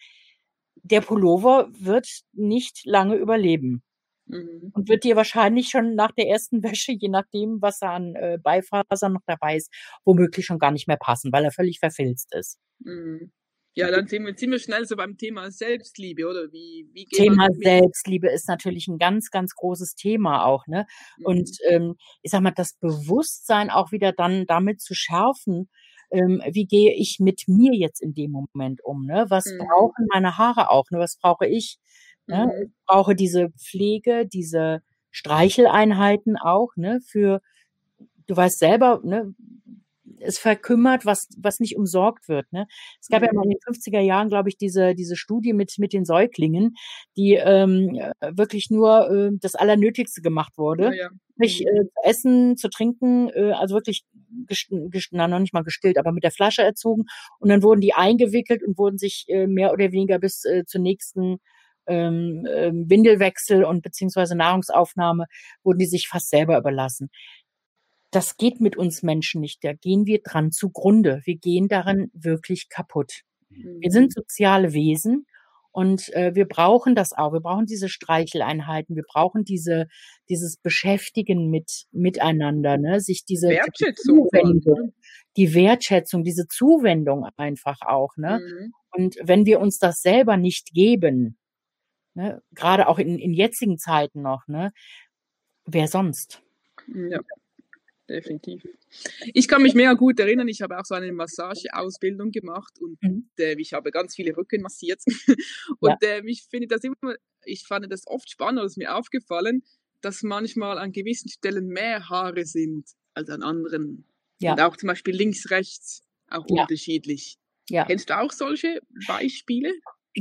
Der Pullover wird nicht lange überleben. Mhm. Und wird dir wahrscheinlich schon nach der ersten Wäsche, je nachdem, was da an äh, Beifasern noch dabei ist, womöglich schon gar nicht mehr passen, weil er völlig verfilzt ist. Mhm. Ja, dann sind wir ziemlich schnell so beim Thema Selbstliebe, oder? Wie, wie geht Thema Selbstliebe ist natürlich ein ganz, ganz großes Thema auch, ne? Mhm. Und ähm, ich sag mal, das Bewusstsein auch wieder dann damit zu schärfen, ähm, wie gehe ich mit mir jetzt in dem Moment um, ne? Was mhm. brauchen meine Haare auch, ne? Was brauche ich? Ne? Mhm. Ich brauche diese Pflege, diese Streicheleinheiten auch, ne, für, du weißt selber, ne, es verkümmert, was, was nicht umsorgt wird. Ne? Es gab mhm. ja mal in den 50er Jahren, glaube ich, diese, diese Studie mit, mit den Säuglingen, die ähm, wirklich nur äh, das Allernötigste gemacht wurde. Ja, ja. Nicht mhm. äh, zu essen, zu trinken, äh, also wirklich, na, noch nicht mal gestillt, aber mit der Flasche erzogen. Und dann wurden die eingewickelt und wurden sich äh, mehr oder weniger bis äh, zur nächsten ähm, ähm, Windelwechsel und beziehungsweise Nahrungsaufnahme wurden die sich fast selber überlassen. Das geht mit uns Menschen nicht. Da gehen wir dran zugrunde. Wir gehen daran wirklich kaputt. Wir sind mhm. soziale Wesen und äh, wir brauchen das auch. Wir brauchen diese Streicheleinheiten. Wir brauchen diese, dieses Beschäftigen mit, miteinander, ne? Sich diese Wertschätzung. Zuwendung, die Wertschätzung, diese Zuwendung einfach auch, ne? Mhm. Und wenn wir uns das selber nicht geben, Ne? Gerade auch in, in jetzigen Zeiten noch. Ne? Wer sonst? Ja, definitiv. Ich kann mich mehr gut erinnern, ich habe auch so eine Massageausbildung gemacht und mhm. äh, ich habe ganz viele Rücken massiert. und ja. äh, ich finde das immer, ich fand das oft spannend, es ist mir aufgefallen, dass manchmal an gewissen Stellen mehr Haare sind als an anderen. Ja. Und auch zum Beispiel links, rechts auch ja. unterschiedlich. Ja. Kennst du auch solche Beispiele?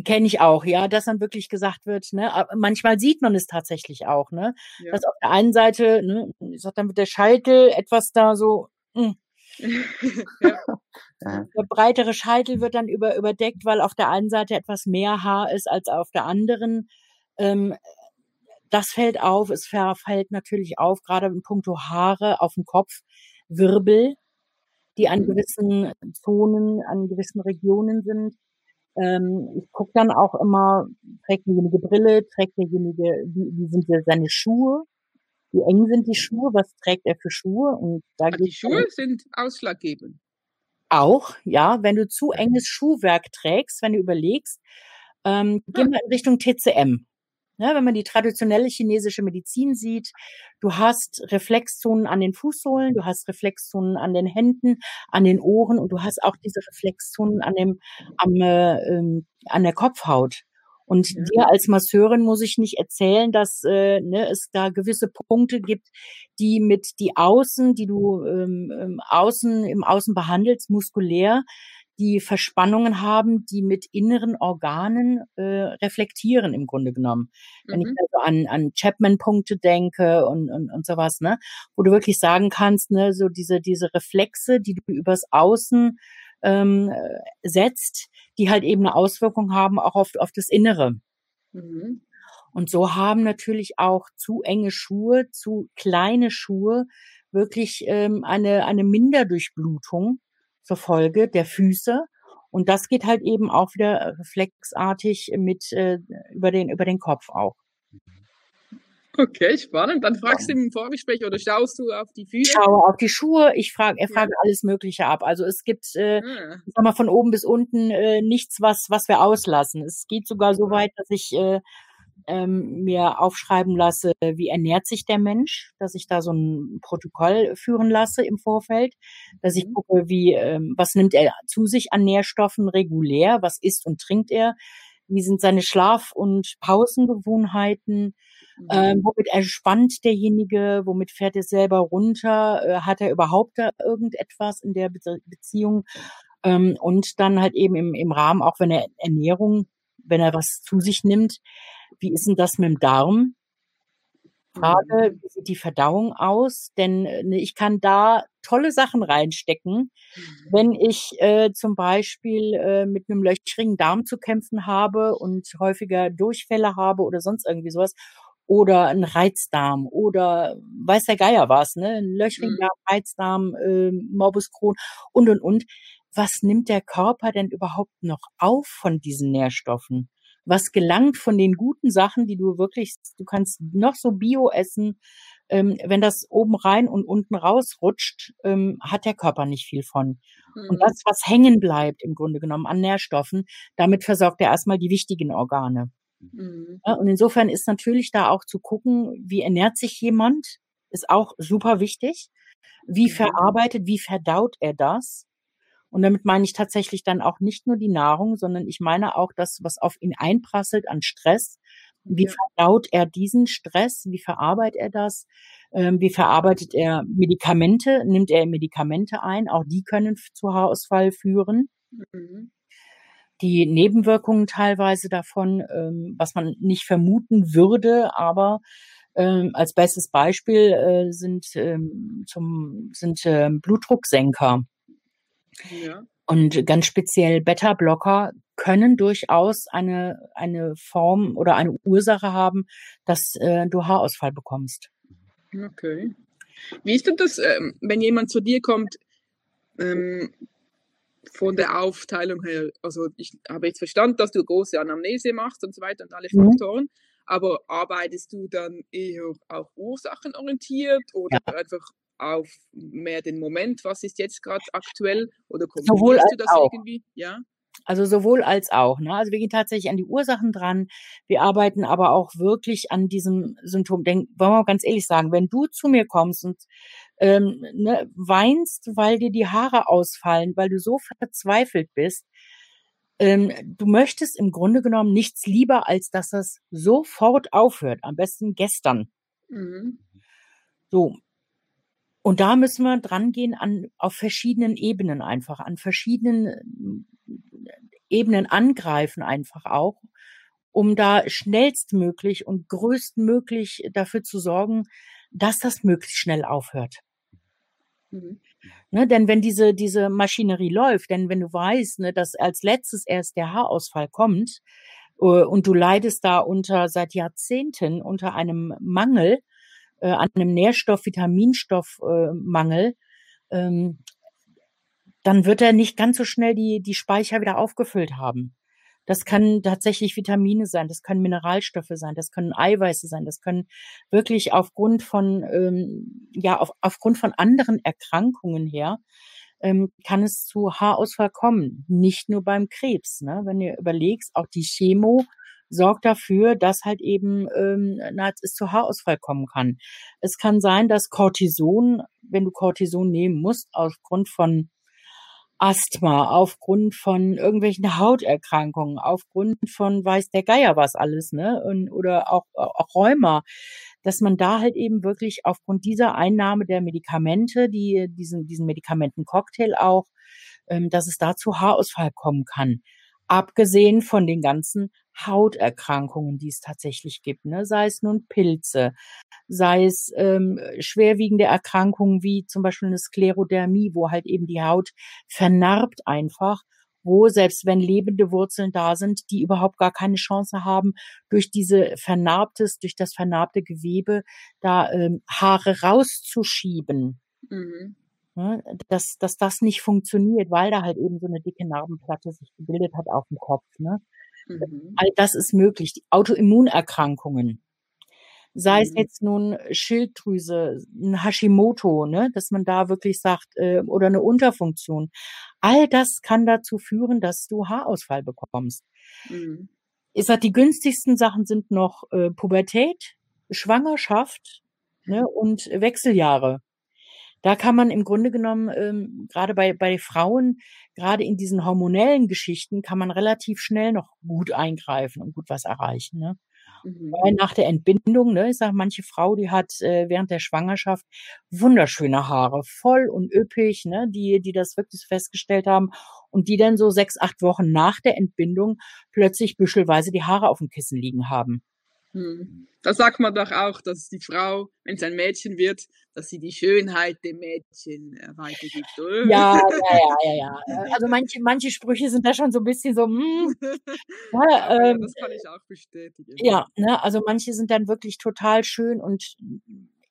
Kenne ich auch, ja, dass dann wirklich gesagt wird, ne, aber manchmal sieht man es tatsächlich auch, ne, ja. dass auf der einen Seite, ne, ich sag dann wird der Scheitel etwas da so, mh. ja. Der breitere Scheitel wird dann über, überdeckt, weil auf der einen Seite etwas mehr Haar ist als auf der anderen. Ähm, das fällt auf. Es fällt natürlich auf, gerade in puncto Haare auf dem Kopf, Wirbel, die an mhm. gewissen Zonen, an gewissen Regionen sind. Ähm, ich gucke dann auch immer, trägt derjenige Brille, trägt derjenige, wie, wie sind seine Schuhe, wie eng sind die Schuhe, was trägt er für Schuhe? Und da geht Die Schuhe sind ausschlaggebend. Auch, ja, wenn du zu enges Schuhwerk trägst, wenn du überlegst, ähm, gehen wir in Richtung TCM. Ja, wenn man die traditionelle chinesische Medizin sieht, du hast Reflexzonen an den Fußsohlen, du hast Reflexzonen an den Händen, an den Ohren und du hast auch diese Reflexzonen an dem, am, äh, ähm, an der Kopfhaut. Und ja. dir als Masseurin muss ich nicht erzählen, dass äh, ne, es da gewisse Punkte gibt, die mit die Außen, die du ähm, ähm, außen im Außen behandelst, muskulär, die Verspannungen haben, die mit inneren Organen äh, reflektieren im Grunde genommen. Wenn ich Mhm. also an, an Chapman-Punkte denke und, und, und sowas, ne, wo du wirklich sagen kannst, ne, so diese, diese Reflexe, die du übers Außen ähm, äh, setzt, die halt eben eine Auswirkung haben auch auf, auf das Innere. Mhm. Und so haben natürlich auch zu enge Schuhe, zu kleine Schuhe wirklich ähm, eine, eine Minderdurchblutung zur Folge der Füße. Und das geht halt eben auch wieder reflexartig mit äh, über den über den Kopf auch. Okay, spannend. Dann fragst du im Vorgespräch oder schaust du auf die Ich Füße? schaue auf die Schuhe, ich frage, er Ja. fragt alles Mögliche ab. Also es gibt, äh, Ah, ich sag mal, von oben bis unten äh, nichts, was was wir auslassen. Es geht sogar so weit, dass ich äh, ähm, mir aufschreiben lasse, wie ernährt sich der Mensch, dass ich da so ein Protokoll führen lasse im Vorfeld, dass ich Mhm. gucke, wie ähm, was nimmt er zu sich an Nährstoffen regulär, was isst und trinkt er, wie sind seine Schlaf- und Pausengewohnheiten, mhm. ähm, womit entspannt derjenige, womit fährt er selber runter, äh, hat er überhaupt da irgendetwas in der Be Beziehung ähm, und dann halt eben im, im Rahmen, auch wenn er Ernährung, wenn er was zu sich nimmt, wie ist denn das mit dem Darm? Frage, wie sieht die Verdauung aus? Denn äh, ne, ich kann da tolle Sachen reinstecken, wenn ich äh, zum Beispiel äh, mit einem löchrigen Darm zu kämpfen habe und häufiger Durchfälle habe oder sonst irgendwie sowas. Oder ein Reizdarm oder weiß der Geier was, ne? Ein löchrigen Mhm. Darm, Reizdarm, äh, Morbus Crohn und und und. Was nimmt der Körper denn überhaupt noch auf von diesen Nährstoffen? Was gelangt von den guten Sachen, die du wirklich, du kannst noch so Bio essen, ähm, wenn das oben rein und unten rausrutscht, ähm, hat der Körper nicht viel von. Und Mhm. das, was hängen bleibt im Grunde genommen an Nährstoffen, damit versorgt er erstmal die wichtigen Organe. Mhm. Ja, und insofern ist natürlich da auch zu gucken, wie ernährt sich jemand, ist auch super wichtig. Wie Mhm. verarbeitet, wie verdaut er das? Und damit meine ich tatsächlich dann auch nicht nur die Nahrung, sondern ich meine auch das, was auf ihn einprasselt an Stress. Wie verdaut er diesen Stress? Wie verarbeitet er das? Ähm, wie verarbeitet er Medikamente? Nimmt er Medikamente ein? Auch die können zu Haarausfall führen. Mhm. Die Nebenwirkungen teilweise davon, ähm, was man nicht vermuten würde, aber ähm, als bestes Beispiel äh, sind, zum, sind Blutdrucksenker. Ja. Und ganz speziell Beta-Blocker können durchaus eine, eine Form oder eine Ursache haben, dass äh, du Haarausfall bekommst. Okay. Wie ist denn das, ähm, wenn jemand zu dir kommt, ähm, von der Aufteilung her? Also ich habe jetzt verstanden, dass du große Anamnese machst und so weiter und alle Mhm. Faktoren, aber arbeitest du dann eher auch ursachenorientiert oder einfach auf mehr den Moment, was ist jetzt gerade aktuell oder kombinierst du das auch. irgendwie? Ja. Also sowohl als auch. Ne? Also wir gehen tatsächlich an die Ursachen dran. Wir arbeiten aber auch wirklich an diesem Symptom. Denn wollen wir mal ganz ehrlich sagen, wenn du zu mir kommst und ähm, ne, weinst, weil dir die Haare ausfallen, weil du so verzweifelt bist, ähm, du möchtest im Grunde genommen nichts lieber, als dass das sofort aufhört. Am besten gestern. Mhm. So. Und da müssen wir dran gehen an, auf verschiedenen Ebenen einfach, an verschiedenen äh, Ebenen angreifen einfach auch, um da schnellstmöglich und größtmöglich dafür zu sorgen, dass das möglichst schnell aufhört. Mhm. Ne, denn wenn diese, diese Maschinerie läuft, denn wenn du weißt, ne, dass als letztes erst der Haarausfall kommt äh, und du leidest da unter seit Jahrzehnten unter einem Mangel, äh, an einem Nährstoff, Vitaminstoffmangel, äh, ähm, dann wird er nicht ganz so schnell die, die Speicher wieder aufgefüllt haben. Das können tatsächlich Vitamine sein, das können Mineralstoffe sein, das können Eiweiße sein, das können wirklich aufgrund von ähm, ja auf, aufgrund von anderen Erkrankungen her ähm, kann es zu Haarausfall kommen, nicht nur beim Krebs. Ne? Wenn du überlegst, auch die Chemo sorgt dafür, dass halt eben ähm, es zu Haarausfall kommen kann. Es kann sein, dass Cortison, wenn du Cortison nehmen musst, aufgrund von Asthma, aufgrund von irgendwelchen Hauterkrankungen, aufgrund von weiß der Geier was alles, ne? Und, oder auch, auch Rheuma, dass man da halt eben wirklich aufgrund dieser Einnahme der Medikamente, die diesen, diesen Medikamentencocktail auch, ähm, dass es da zu Haarausfall kommen kann. Abgesehen von den ganzen Hauterkrankungen, die es tatsächlich gibt, ne? sei es nun Pilze, sei es ähm, schwerwiegende Erkrankungen wie zum Beispiel eine Sklerodermie, wo halt eben die Haut vernarbt einfach, wo selbst wenn lebende Wurzeln da sind, die überhaupt gar keine Chance haben, durch diese vernarbtes, durch das vernarbte Gewebe da ähm, Haare rauszuschieben. Mhm. Ne, dass, dass das nicht funktioniert, weil da halt eben so eine dicke Narbenplatte sich gebildet hat auf dem Kopf. Ne? Mhm. All das ist möglich. Die Autoimmunerkrankungen, sei mhm. es jetzt nun Schilddrüse, ein Hashimoto, ne, dass man da wirklich sagt, äh, oder eine Unterfunktion. All das kann dazu führen, dass du Haarausfall bekommst. Mhm. Ich sag, die günstigsten Sachen sind noch äh, Pubertät, Schwangerschaft ne, und Wechseljahre. Da kann man im Grunde genommen, ähm, gerade bei, bei Frauen, gerade in diesen hormonellen Geschichten, kann man relativ schnell noch gut eingreifen und gut was erreichen. Ne? Mhm. Weil nach der Entbindung, ne, ich sage, manche Frau, die hat äh, während der Schwangerschaft wunderschöne Haare, voll und üppig, ne, die, die das wirklich festgestellt haben und die dann so sechs, acht Wochen nach der Entbindung plötzlich büschelweise die Haare auf dem Kissen liegen haben. Hm. Da sagt man doch auch, dass die Frau, wenn es ein Mädchen wird, dass sie die Schönheit dem Mädchen äh, weitergibt, oder? Ja, ja, ja, ja, ja. Also manche, manche Sprüche sind da schon so ein bisschen so, hm. Ja, ähm, das kann ich auch bestätigen. Ja, ne, also manche sind dann wirklich total schön und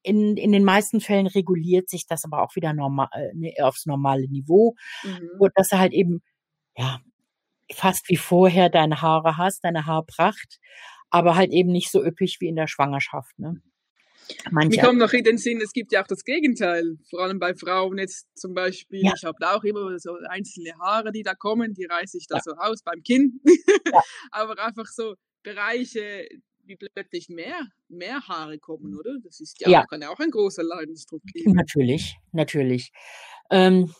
in, in den meisten Fällen reguliert sich das aber auch wieder normal, äh, ne, aufs normale Niveau. Mhm. Und dass du halt eben, ja, fast wie vorher deine Haare hast, deine Haarpracht aber halt eben nicht so üppig wie in der Schwangerschaft. Ne? Manche Mir kommt noch in den Sinn, es gibt ja auch das Gegenteil, vor allem bei Frauen jetzt zum Beispiel. Ja. Ich habe da auch immer so einzelne Haare, die da kommen, die reiße ich da ja. so aus beim Kinn. Ja. Aber einfach so Bereiche, wie plötzlich mehr, mehr Haare kommen, oder? Das ist ja, ja. Auch, kann ja auch ein großer Leidensdruck geben. Natürlich, natürlich. Ähm,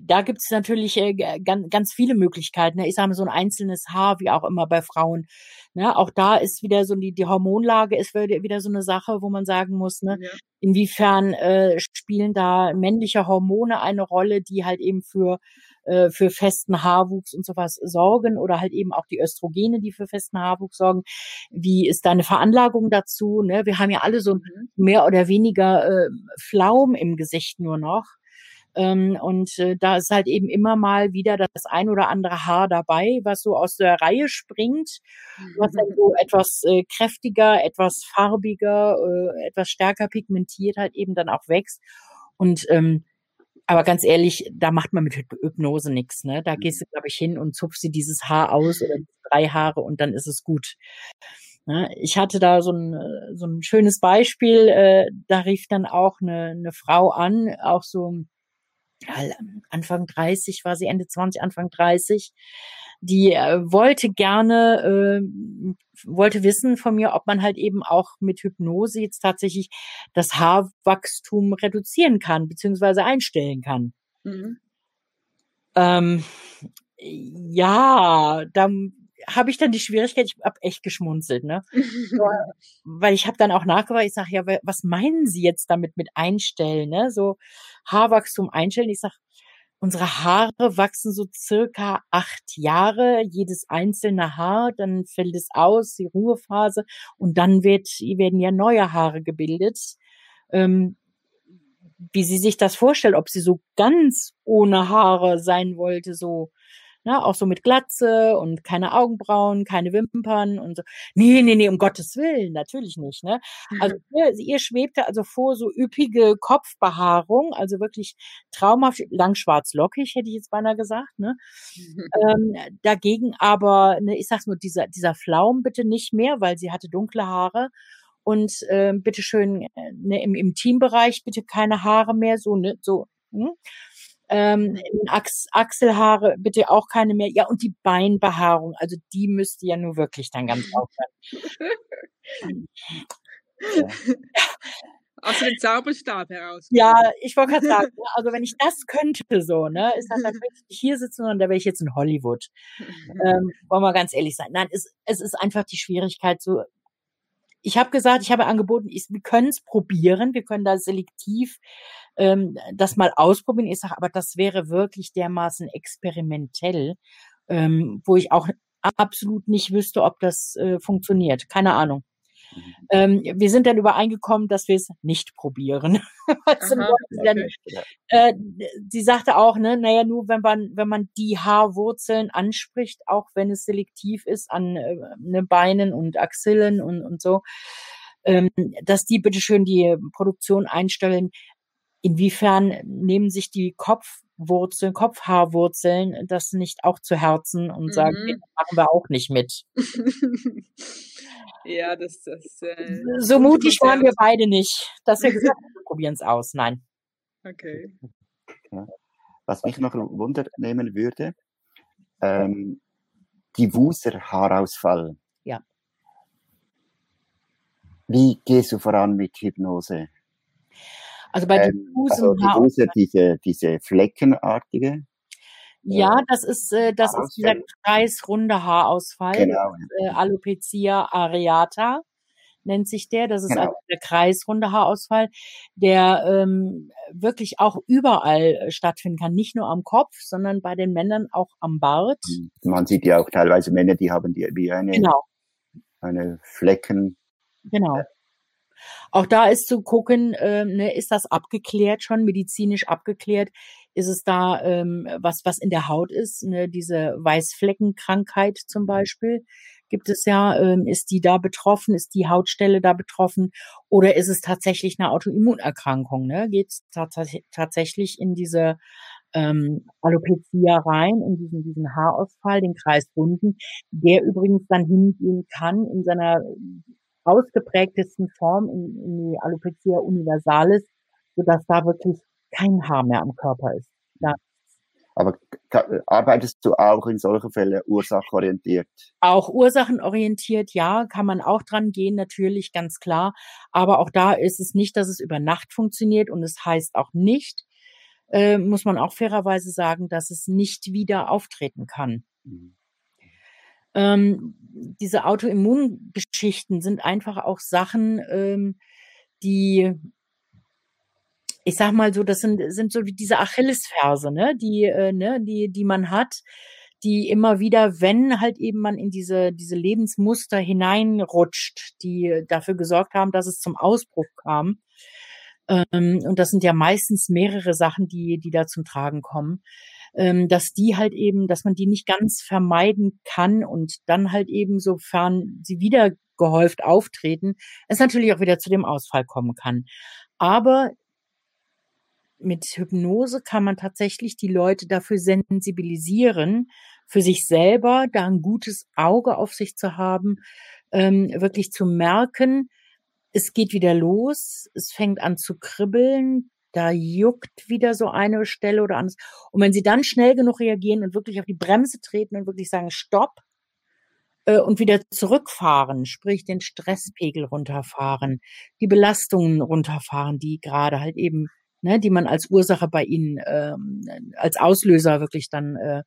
da gibt es natürlich äh, ganz, ganz viele Möglichkeiten. Ne? Ich sage mal, so ein einzelnes Haar, wie auch immer bei Frauen. Ne? Auch da ist wieder so die, die Hormonlage ist wieder so eine Sache, wo man sagen muss, ne? Ja. inwiefern äh, spielen da männliche Hormone eine Rolle, die halt eben für äh, für festen Haarwuchs und sowas sorgen oder halt eben auch die Östrogene, die für festen Haarwuchs sorgen. Wie ist deine Veranlagung dazu? Ne? Wir haben ja alle so mhm. mehr oder weniger äh, Flaum im Gesicht nur noch. Ähm, und äh, da ist halt eben immer mal wieder das ein oder andere Haar dabei, was so aus der Reihe springt, was dann so etwas äh, kräftiger, etwas farbiger, äh, etwas stärker pigmentiert halt eben dann auch wächst. Und ähm, aber ganz ehrlich, da macht man mit Hypnose nichts. Ne? Da gehst du, glaube ich, hin und zupfst dir dieses Haar aus oder drei Haare und dann ist es gut. Ne? Ich hatte da so ein, so ein schönes Beispiel, äh, da rief dann auch eine, eine Frau an, auch so Anfang 30 war sie, Ende 20, Anfang 30. Die äh, wollte gerne, äh, wollte wissen von mir, ob man halt eben auch mit Hypnose jetzt tatsächlich das Haarwachstum reduzieren kann, beziehungsweise einstellen kann. Mhm. Ähm, ja, dann habe ich dann die Schwierigkeit, ich habe echt geschmunzelt, ne? Weil ich habe dann auch nachgefragt, ich sage, ja, was meinen Sie jetzt damit mit einstellen, ne? So Haarwachstum einstellen. Ich sage, unsere Haare wachsen so circa acht Jahre, jedes einzelne Haar, dann fällt es aus, die Ruhephase und dann wird, werden ja neue Haare gebildet. Ähm, wie sie sich das vorstellt, ob sie so ganz ohne Haare sein wollte, so Ne, auch so mit Glatze und keine Augenbrauen, keine Wimpern und so. Nee, nee, nee, um Gottes Willen, natürlich nicht. Ne? Also mhm. ihr, ihr schwebte also vor so üppige Kopfbehaarung, also wirklich traumhaft, lang schwarz-lockig, hätte ich jetzt beinahe gesagt. Ne? Mhm. Ähm, dagegen aber, ne, ich sag's nur, dieser, dieser Flaum bitte nicht mehr, weil sie hatte dunkle Haare und äh, bitteschön ne, im, im Teambereich bitte keine Haare mehr, so, ne, so. Hm? Ähm, Achs Achselhaare bitte auch keine mehr. Ja, und die Beinbehaarung, also die müsste ja nur wirklich dann ganz aufhören. ja. Aus dem Zauberstab heraus. Ja, ich wollte gerade sagen, ne, also wenn ich das könnte so, ne, ist das, dann könnte ich hier sitzen und da wäre ich jetzt in Hollywood. Ähm, wollen wir ganz ehrlich sein. Nein, es, es ist einfach die Schwierigkeit, so ich habe gesagt, ich habe angeboten, ich, wir können es probieren, wir können da selektiv ähm, das mal ausprobieren. Ich sage, aber das wäre wirklich dermaßen experimentell, ähm, wo ich auch absolut nicht wüsste, ob das äh, funktioniert. Keine Ahnung. Mhm. Ähm, wir sind dann übereingekommen, dass wir es nicht probieren. Aha, okay. äh, sie sagte auch, ne, naja, nur wenn man, wenn man die Haarwurzeln anspricht, auch wenn es selektiv ist an äh, ne, Beinen und Achillen und, und so, ähm, dass die bitteschön die Produktion einstellen. Inwiefern nehmen sich die Kopfwurzeln, Kopfhaarwurzeln das nicht auch zu Herzen und mhm. sagen, nee, das machen wir auch nicht mit. Ja, das, das. Äh, so mutig waren wir beide nicht, dass wir gesagt haben, wir probieren es aus. Nein. Okay. Was mich noch wundernehmen würde, ähm, diffuser Haarausfall. Ja. Wie gehst du voran mit Hypnose? Also bei ähm, also Haarausfall. Diese, diese fleckenartige ja, das ist, äh, das ist dieser kreisrunde Haarausfall. Genau. Äh, Alopecia areata nennt sich der. Das ist genau. also der kreisrunde Haarausfall, der ähm, wirklich auch überall äh, stattfinden kann. Nicht nur am Kopf, sondern bei den Männern auch am Bart. Hm, man sieht ja auch teilweise Männer, die haben die wie eine, genau. eine Flecken. Genau. Auch da ist zu gucken, äh, ne, ist das abgeklärt schon, medizinisch abgeklärt? Ist es da ähm, was, was in der Haut ist? Ne, diese Weißfleckenkrankheit zum Beispiel gibt es ja. Ähm, ist die da betroffen? Ist die Hautstelle da betroffen? Oder ist es tatsächlich eine Autoimmunerkrankung? Ne? Geht es tatsächlich in diese ähm, Alopecia rein, in diesen, diesen Haarausfall, den Kreisrunden, der übrigens dann hingehen kann in seiner ausgeprägtesten Form in, in die Alopecia universalis, sodass da wirklich kein Haar mehr am Körper ist. Ja. Aber arbeitest du auch in solchen Fällen ursachenorientiert? Auch ursachenorientiert, ja, kann man auch dran gehen, natürlich, ganz klar. Aber auch da ist es nicht, dass es über Nacht funktioniert und es heißt auch nicht, äh, muss man auch fairerweise sagen, dass es nicht wieder auftreten kann. Mhm ähm, diese Autoimmungeschichten sind einfach auch Sachen, ähm, die ich sag mal so, das sind, sind so wie diese Achillesferse, ne, die, äh, ne, die, die man hat, die immer wieder, wenn halt eben man in diese, diese Lebensmuster hineinrutscht, die dafür gesorgt haben, dass es zum Ausbruch kam. Ähm, und das sind ja meistens mehrere Sachen, die, die da zum Tragen kommen ähm, dass die halt eben, dass man die nicht ganz vermeiden kann und dann halt eben, sofern sie wieder gehäuft auftreten, es natürlich auch wieder zu dem Ausfall kommen kann. Aber mit Hypnose kann man tatsächlich die Leute dafür sensibilisieren, für sich selber da ein gutes Auge auf sich zu haben, ähm, wirklich zu merken, es geht wieder los, es fängt an zu kribbeln, da juckt wieder so eine Stelle oder anders. Und wenn sie dann schnell genug reagieren und wirklich auf die Bremse treten und wirklich sagen, stopp, äh, und wieder zurückfahren, sprich den Stresspegel runterfahren, die Belastungen runterfahren, die gerade halt eben, ne, die man als Ursache bei ihnen ähm, als Auslöser wirklich dann äh,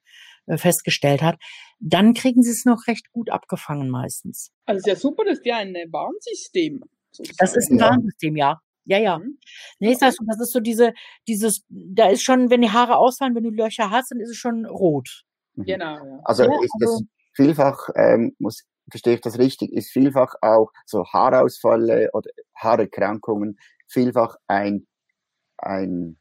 festgestellt hat, dann kriegen sie es noch recht gut abgefangen meistens. Also ist ja super, dass die ein Warnsystem. Sozusagen. Das ist ein Warnsystem, ja. Ja, ja. Mhm. Nee, das, das ist so diese, dieses, da ist schon, wenn die Haare ausfallen, wenn du Löcher hast, dann ist es schon rot. Mhm. Genau. Ja. Also ja, ist also, das vielfach, ähm, muss, verstehe ich das richtig, ist vielfach auch so Haarausfälle oder Haarerkrankungen vielfach ein, ein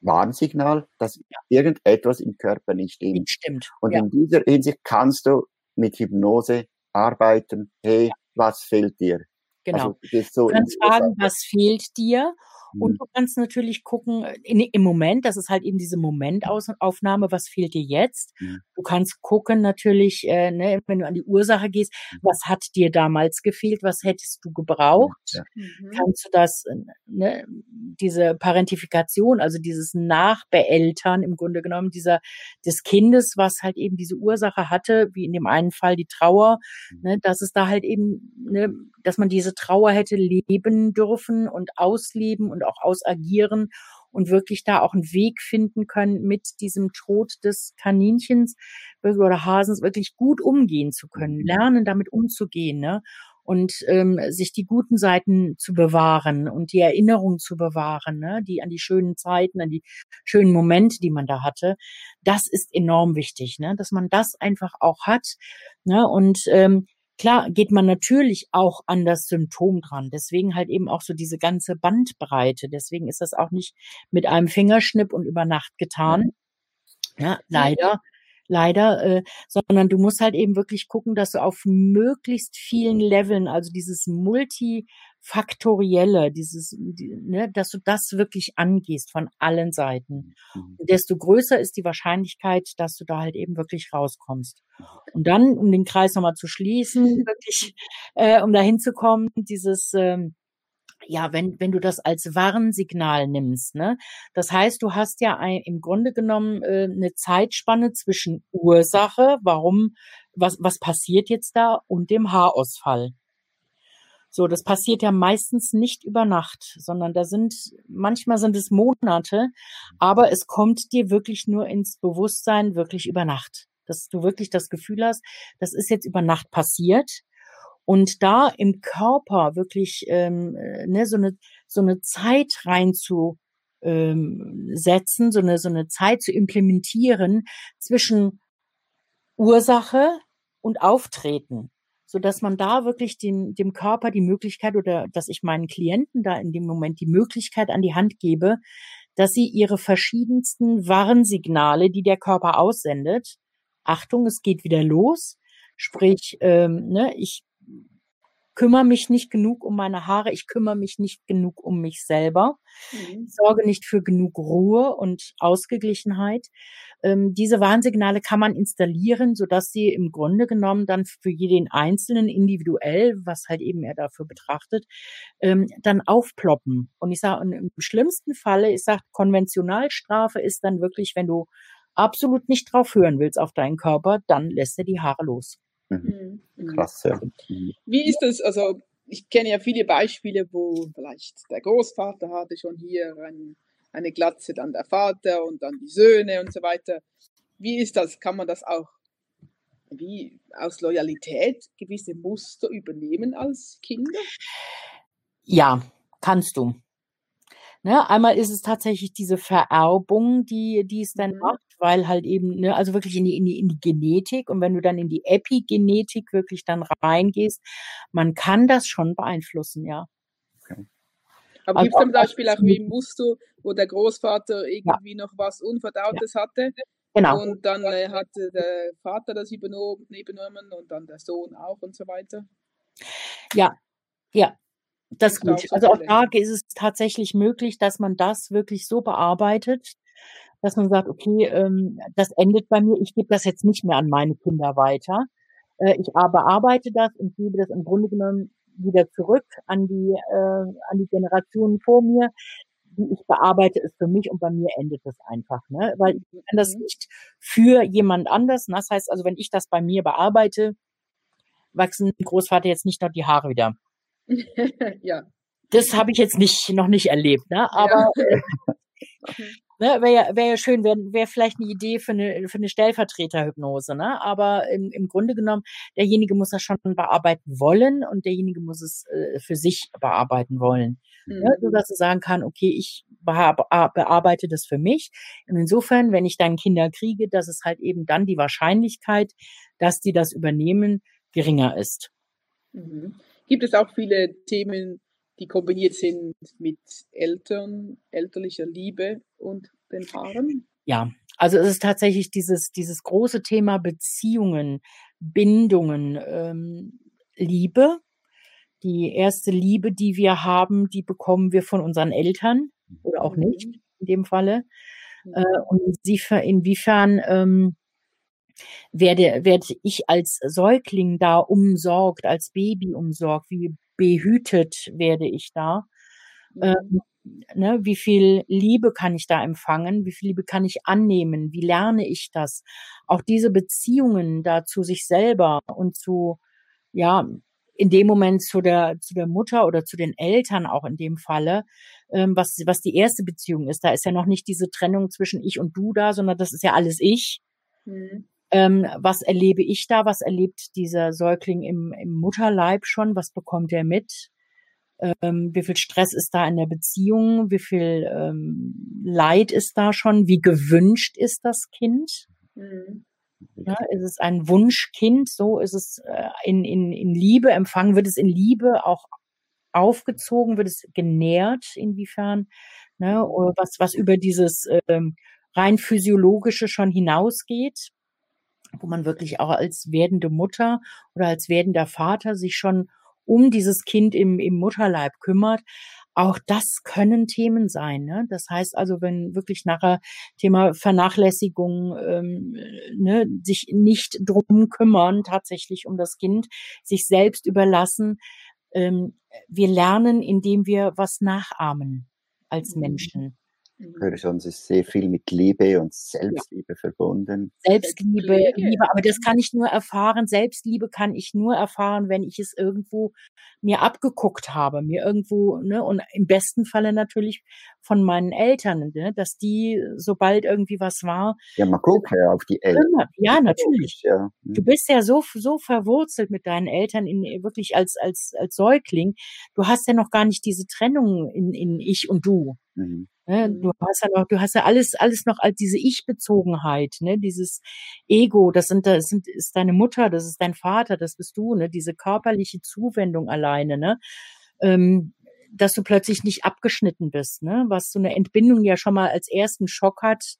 Warnsignal, dass irgendetwas im Körper nicht stimmt. Stimmt. Und ja. in dieser Hinsicht kannst du mit Hypnose arbeiten. Hey, was fehlt dir? Genau. Also, so du kannst fragen, was fehlt dir? Und mhm. du kannst natürlich gucken, in, im Moment, das ist halt eben diese Momentaufnahme, was fehlt dir jetzt? Mhm. Du kannst gucken natürlich, äh, ne, wenn du an die Ursache gehst, mhm. was hat dir damals gefehlt, was hättest du gebraucht? Ja. Mhm. Kannst du das, äh, ne, diese Parentifikation, also dieses Nachbeeltern im Grunde genommen, dieser des Kindes, was halt eben diese Ursache hatte, wie in dem einen Fall die Trauer, mhm. ne, dass es da halt eben, ne, dass man diese Trauer hätte leben dürfen und ausleben und auch ausagieren und wirklich da auch einen Weg finden können, mit diesem Tod des Kaninchens oder Hasens wirklich gut umgehen zu können, lernen damit umzugehen, ne? und ähm, sich die guten Seiten zu bewahren und die Erinnerung zu bewahren, ne? die an die schönen Zeiten, an die schönen Momente, die man da hatte, das ist enorm wichtig, ne? dass man das einfach auch hat. Ne? Und ähm, klar geht man natürlich auch an das Symptom dran. Deswegen halt eben auch so diese ganze Bandbreite. Deswegen ist das auch nicht mit einem Fingerschnipp und über Nacht getan. Ja, leider leider, äh, sondern du musst halt eben wirklich gucken, dass du auf möglichst vielen Leveln, also dieses multifaktorielle, dieses, die, ne, dass du das wirklich angehst von allen Seiten. Mhm. Und desto größer ist die Wahrscheinlichkeit, dass du da halt eben wirklich rauskommst. Und dann, um den Kreis nochmal zu schließen, wirklich, äh, um da hinzukommen, dieses ähm, ja, wenn, wenn du das als Warnsignal nimmst, ne? Das heißt, du hast ja ein, im Grunde genommen äh, eine Zeitspanne zwischen Ursache, warum, was, was passiert jetzt da, und dem Haarausfall. So, das passiert ja meistens nicht über Nacht, sondern da sind, manchmal sind es Monate, aber es kommt dir wirklich nur ins Bewusstsein wirklich über Nacht. Dass du wirklich das Gefühl hast, das ist jetzt über Nacht passiert und da im Körper wirklich ähm, äh, ne, so eine so eine Zeit rein zu ähm, so eine so eine Zeit zu implementieren zwischen Ursache und Auftreten, so dass man da wirklich dem dem Körper die Möglichkeit oder dass ich meinen Klienten da in dem Moment die Möglichkeit an die Hand gebe, dass sie ihre verschiedensten Warnsignale, die der Körper aussendet, Achtung, es geht wieder los, sprich, ähm, ne, ich kümmere mich nicht genug um meine Haare, ich kümmere mich nicht genug um mich selber, mhm. sorge nicht für genug Ruhe und Ausgeglichenheit. Ähm, diese Warnsignale kann man installieren, sodass sie im Grunde genommen dann für jeden Einzelnen individuell, was halt eben er dafür betrachtet, ähm, dann aufploppen. Und ich sage, im schlimmsten Falle, ich sage, Konventionalstrafe ist dann wirklich, wenn du absolut nicht drauf hören willst auf deinen Körper, dann lässt er die Haare los. Mhm. mhm. Krass, ja. Mhm. Wie ist das, also ich kenne ja viele Beispiele, wo vielleicht der Großvater hatte schon hier ein, eine Glatze, dann der Vater und dann die Söhne und so weiter. Wie ist das? Kann man das auch wie aus Loyalität gewisse Muster übernehmen als Kinder? Ja, kannst du. Ne, einmal ist es tatsächlich diese Vererbung, die, die es dann mhm. macht, weil halt eben, ne, also wirklich in die, in die, in die Genetik und wenn du dann in die Epigenetik wirklich dann reingehst, man kann das schon beeinflussen, ja. Okay. Aber also gibt es zum Beispiel auch wie Muster, wo der Großvater irgendwie ja. noch was Unverdautes ja. hatte? Genau. Und dann äh, hat der Vater das übernommen, übernommen und dann der Sohn auch und so weiter. Ja, ja, das ist gut. Also auch da ist es tatsächlich möglich, dass man das wirklich so bearbeitet, dass man sagt, okay, ähm, das endet bei mir, ich gebe das jetzt nicht mehr an meine Kinder weiter. Äh, ich bearbeite das und gebe das im Grunde genommen wieder zurück an die, äh, an die Generationen vor mir. Wie ich bearbeite es für mich und bei mir endet es einfach, ne? Weil ich kann das mhm. nicht für jemand anders. Das heißt also, wenn ich das bei mir bearbeite, wachsen Großvater jetzt nicht noch die Haare wieder. ja. Das habe ich jetzt nicht noch nicht erlebt, ne? Aber ja. ne, wäre ja, wär ja schön, wäre wär vielleicht eine Idee für eine, für eine Stellvertreterhypnose, ne? Aber im, im Grunde genommen, derjenige muss das schon bearbeiten wollen und derjenige muss es äh, für sich bearbeiten wollen. Mhm. Ne? So dass er sagen kann, okay, ich bearbeite das für mich. Und insofern, wenn ich dann Kinder kriege, dass es halt eben dann die Wahrscheinlichkeit, dass die das übernehmen, geringer ist. Mhm gibt es auch viele Themen, die kombiniert sind mit Eltern, elterlicher Liebe und den Paaren? Ja, also es ist tatsächlich dieses, dieses große Thema Beziehungen, Bindungen, ähm, Liebe. Die erste Liebe, die wir haben, die bekommen wir von unseren Eltern oder auch mhm. nicht in dem Falle. Mhm. Äh, und inwiefern ähm, werde, werde ich als Säugling da umsorgt, als Baby umsorgt, wie behütet werde ich da, mhm. ähm, ne, wie viel Liebe kann ich da empfangen, wie viel Liebe kann ich annehmen, wie lerne ich das, auch diese Beziehungen da zu sich selber und zu, ja, in dem Moment zu der, zu der Mutter oder zu den Eltern auch in dem Falle, ähm, was, was die erste Beziehung ist. Da ist ja noch nicht diese Trennung zwischen ich und du da, sondern das ist ja alles ich. Mhm. Ähm, was erlebe ich da? Was erlebt dieser Säugling im, im Mutterleib schon? Was bekommt er mit? Ähm, wie viel Stress ist da in der Beziehung? Wie viel ähm, Leid ist da schon? Wie gewünscht ist das Kind? Mhm. Ja, ist es ein Wunschkind? So ist es äh, in, in, in Liebe empfangen? Wird es in Liebe auch aufgezogen? Wird es genährt? Inwiefern? Ne? was, was über dieses ähm, rein physiologische schon hinausgeht? Wo man wirklich auch als werdende Mutter oder als werdender Vater sich schon um dieses Kind im, im Mutterleib kümmert. Auch das können Themen sein. Ne? Das heißt also, wenn wirklich nachher Thema Vernachlässigung, ähm, ne, sich nicht drum kümmern, tatsächlich um das Kind, sich selbst überlassen. Ähm, wir lernen, indem wir was nachahmen als mhm. Menschen. Ich höre schon, es ist sehr viel mit Liebe und Selbstliebe ja. verbunden. Selbstliebe, Liebe, aber das kann ich nur erfahren. Selbstliebe kann ich nur erfahren, wenn ich es irgendwo mir abgeguckt habe, mir irgendwo, ne, und im besten Falle natürlich von meinen Eltern, ne, dass die, sobald irgendwie was war. Ja, man guckt ja auf die Eltern. Ja, natürlich. Ja. Du bist ja so, so verwurzelt mit deinen Eltern in, wirklich als, als, als Säugling. Du hast ja noch gar nicht diese Trennung in, in ich und du. Mhm. Ne? Du hast ja noch, du hast ja alles, alles noch als diese Ich-Bezogenheit, ne, dieses Ego, das sind, das sind, ist deine Mutter, das ist dein Vater, das bist du, ne, diese körperliche Zuwendung alleine, ne, ähm, dass du plötzlich nicht abgeschnitten bist, ne, was so eine Entbindung ja schon mal als ersten Schock hat,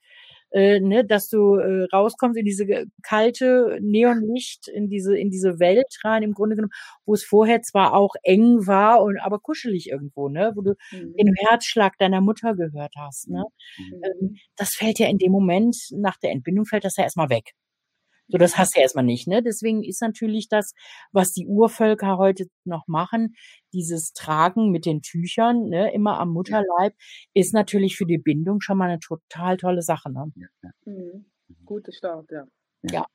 äh, ne, dass du äh, rauskommst in diese kalte Neonlicht, in diese in diese Welt rein, im Grunde genommen, wo es vorher zwar auch eng war und aber kuschelig irgendwo, ne, wo du mhm. den Herzschlag deiner Mutter gehört hast, ne, mhm. ähm, das fällt ja in dem Moment nach der Entbindung fällt das ja erstmal weg. So, das hast du ja erstmal nicht, ne? Deswegen ist natürlich das, was die Urvölker heute noch machen, dieses Tragen mit den Tüchern, ne, immer am Mutterleib, ist natürlich für die Bindung schon mal eine total tolle Sache, ne? Ja. Mhm. Guter Start, ja. Ja.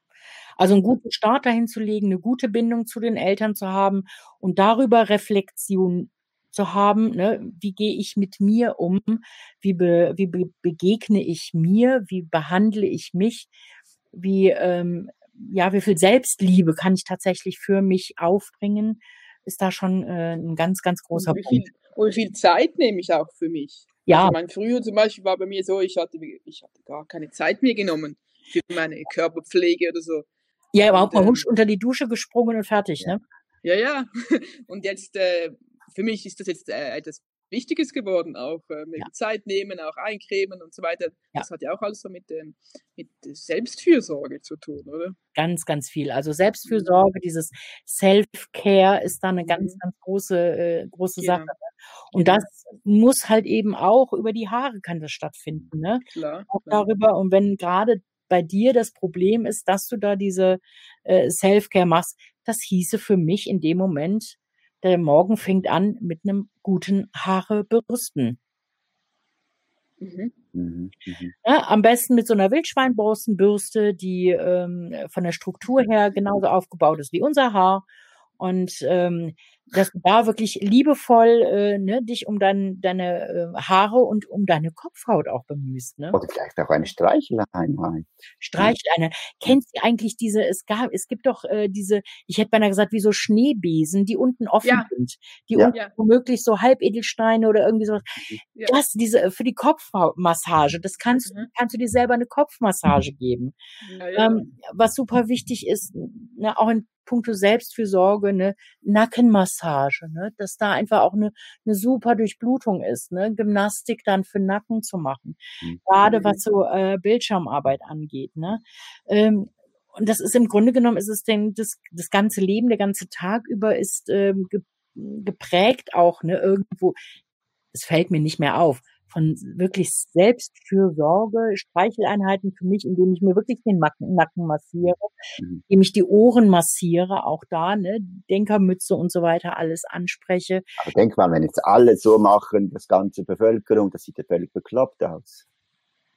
Also einen guten Start dahin zu legen, eine gute Bindung zu den Eltern zu haben und darüber Reflexion zu haben, ne, wie gehe ich mit mir um, wie, be, wie be, begegne ich mir, wie behandle ich mich wie, ähm, ja, wie viel Selbstliebe kann ich tatsächlich für mich aufbringen, ist da schon äh, ein ganz, ganz großer und wie Punkt. Viel, und wie viel Zeit nehme ich auch für mich? Ja. Also mein früher zum Beispiel war bei mir so, ich hatte, ich hatte gar keine Zeit mehr genommen für meine Körperpflege oder so. Ja, überhaupt mal husch unter die Dusche gesprungen und fertig, ja. ne? Ja, ja. Und jetzt, äh, für mich ist das jetzt äh, etwas Wichtiges geworden, auch äh, mit ja. Zeit nehmen, auch eincremen und so weiter. Ja. Das hat ja auch alles so mit, ähm, mit Selbstfürsorge zu tun, oder? Ganz, ganz viel. Also Selbstfürsorge, dieses Self-Care ist da eine ganz, mhm. ganz große, äh, große genau. Sache. Und genau. das muss halt eben auch über die Haare kann das stattfinden, ne? Klar. Auch klar. darüber. Und wenn gerade bei dir das Problem ist, dass du da diese äh, Self-Care machst, das hieße für mich in dem Moment, der Morgen fängt an mit einem guten Haare bürsten. Mhm. Mhm, mhm. Ja, am besten mit so einer Wildschweinborstenbürste, die ähm, von der Struktur her genauso aufgebaut ist wie unser Haar und ähm, dass du da wirklich liebevoll äh, ne, dich um dein, deine äh, Haare und um deine Kopfhaut auch bemühst. Ne? Oder vielleicht auch eine Streicheleinheit. Streicheleinheit. Kennst du eigentlich diese, es gab, es gibt doch äh, diese, ich hätte beinahe gesagt, wie so Schneebesen, die unten offen ja. sind, die ja. unten ja. womöglich so Halbedelsteine oder irgendwie sowas. Mhm. Ja. Das, diese, für die Kopfmassage, das kannst, mhm. kannst du dir selber eine Kopfmassage geben. Ähm, was super wichtig ist, ne, auch in puncto Selbstfürsorge, eine Nackenmassage, ne, dass da einfach auch eine, eine super Durchblutung ist, ne, Gymnastik dann für Nacken zu machen, mhm. gerade was so äh, Bildschirmarbeit angeht, ne. Ähm, und das ist im Grunde genommen ist es denn das, das ganze Leben, der ganze Tag über ist ähm, geprägt auch ne irgendwo. Es fällt mir nicht mehr auf von wirklich Selbstfürsorge, Streicheleinheiten für mich, indem ich mir wirklich den Nacken, Nacken massiere, mhm. indem ich die Ohren massiere, auch da, ne, Denkermütze und so weiter, alles anspreche. Aber denk mal, wenn jetzt alle so machen, das ganze Bevölkerung, das sieht ja völlig bekloppt aus.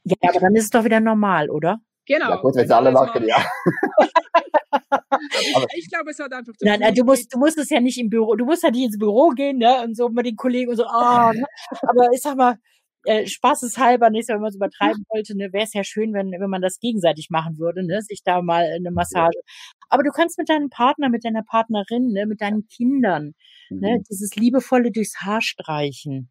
Ja, aber dann ist es doch wieder normal, oder? Genau. Ja, gut, wenn es alle machen, ja. aber ich, ich glaube, es hat einfach. Nein, nein, du musst, du musst es ja nicht im Büro, du musst ja nicht ins Büro gehen, ne, und so mit den Kollegen und so, ah, oh, ne? aber ich sag mal, äh, spaßeshalber, nicht, wenn man es übertreiben wollte, ne, wäre es ja schön, wenn, wenn man das gegenseitig machen würde, ne, sich da mal eine Massage. Aber du kannst mit deinem Partner, mit deiner Partnerin, ne, mit deinen Kindern, ne, mhm. ne, dieses liebevolle durchs Haar streichen.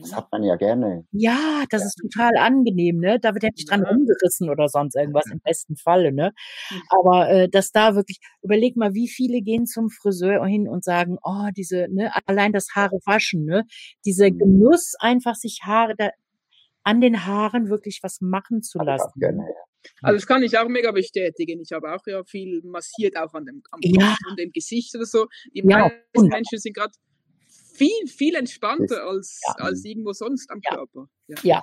Das hat man ja gerne. Ja, das ja. ist total angenehm, ne? Da wird ja nicht dran ja. umgerissen oder sonst irgendwas im besten Falle, ne? Mhm. Aber äh, dass da wirklich, überleg mal, wie viele gehen zum Friseur hin und sagen, oh, diese, ne, allein das Haare waschen, ne? Dieser mhm. Genuss, einfach sich Haare da an den Haaren wirklich was machen zu lassen. Gerne, ja. Also das kann ich auch mega bestätigen. Ich habe auch ja viel massiert, auch an dem, am ja. und dem Gesicht oder so. Die ja, meisten Menschen sind gerade viel, viel entspannter als, ja. als irgendwo sonst am ja. Körper. Ja. ja.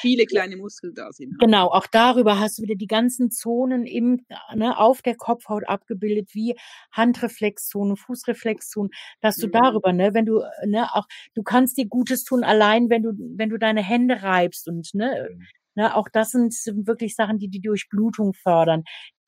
Viele kleine Muskeln da sind. Genau, auch darüber hast du wieder die ganzen Zonen im, ne, auf der Kopfhaut abgebildet, wie Handreflexzonen, Fußreflexzonen, dass du mhm. darüber, ne, wenn du, ne, auch, du kannst dir Gutes tun, allein wenn du, wenn du deine Hände reibst und, ne, mhm. Ne, auch das sind wirklich Sachen, die die Durchblutung fördern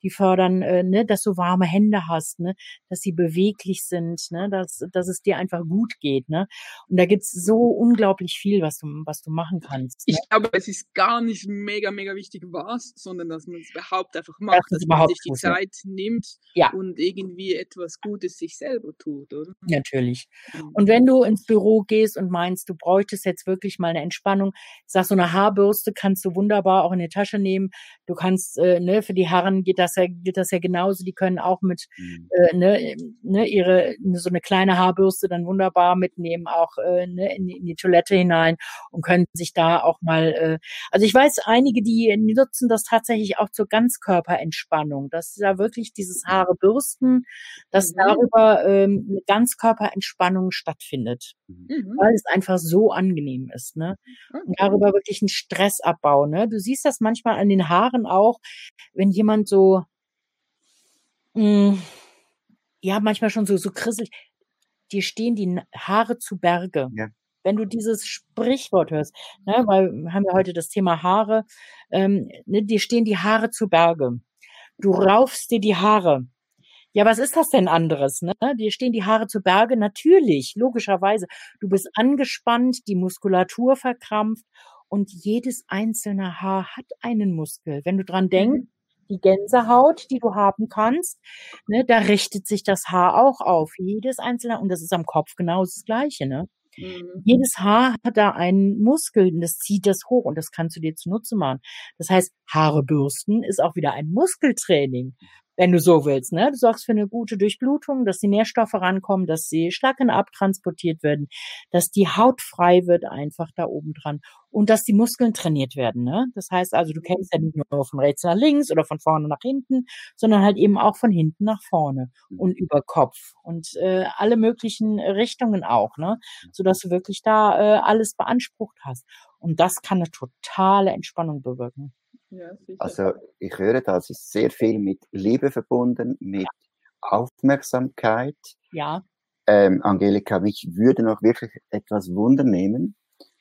die fördern, äh, ne, dass du warme Hände hast, ne, dass sie beweglich sind, ne, dass, dass es dir einfach gut geht, ne. Und da gibt's so unglaublich viel, was du, was du machen kannst. Ne? Ich glaube, es ist gar nicht mega, mega wichtig, was, sondern dass man es überhaupt einfach macht, das dass man sich die Zeit nimmt ja. und irgendwie etwas Gutes sich selber tut, oder? Natürlich. Mhm. Und wenn du ins Büro gehst und meinst, du bräuchtest jetzt wirklich mal eine Entspannung, sag so eine Haarbürste kannst du wunderbar auch in die Tasche nehmen. Du kannst, äh, ne, für die Herren geht das ja, gilt das ja genauso. Die können auch mit mhm. äh, ne, ne, ihre so eine kleine Haarbürste dann wunderbar mitnehmen, auch äh, ne, in, in die Toilette hinein und können sich da auch mal. Äh, also ich weiß einige, die nutzen das tatsächlich auch zur Ganzkörperentspannung, dass da wirklich dieses mhm. Haare bürsten, dass mhm. darüber ähm, eine Ganzkörperentspannung stattfindet, mhm. weil es einfach so angenehm ist, ne? Und darüber wirklich ein Stressabbau, ne? Du siehst das manchmal an den Haaren auch, wenn jemand so mh, hm, ja, manchmal schon so, so krisselig. Dir stehen die Haare zu Berge. Ja. Wenn du dieses Sprichwort hörst, ne, weil wir haben ja heute das Thema Haare, ähm, ne, dir stehen die Haare zu Berge. Du raufst dir die Haare. Ja, was ist das denn anderes? Ne? Dir stehen die Haare zu Berge. Natürlich, logischerweise. Du bist angespannt, die Muskulatur verkrampft und jedes einzelne Haar hat einen Muskel. Wenn du dran denkst, mhm die Gänsehaut, die du haben kannst, ne, da richtet sich das Haar auch auf. Jedes einzelne, und das ist am Kopf genau das Gleiche, ne? Mhm. Jedes Haar hat da einen Muskel und das zieht das hoch und das kannst du dir zunutze machen. Das heißt, Haare bürsten ist auch wieder ein Muskeltraining wenn du so willst. Ne? Du sorgst für eine gute Durchblutung, dass die Nährstoffe rankommen, dass die Schlacken abtransportiert werden, dass die Haut frei wird einfach da oben dran und dass die Muskeln trainiert werden. Ne? Das heißt also, du kennst ja nicht nur von rechts nach links oder von vorne nach hinten, sondern halt eben auch von hinten nach vorne und über Kopf und äh, alle möglichen Richtungen auch, ne? sodass du wirklich da äh, alles beansprucht hast. Und das kann eine totale Entspannung bewirken. Ja, also ich höre, das ist sehr viel mit Liebe verbunden, mit ja. Aufmerksamkeit. Ja. Ähm, Angelika, mich würde noch wirklich etwas Wunder nehmen,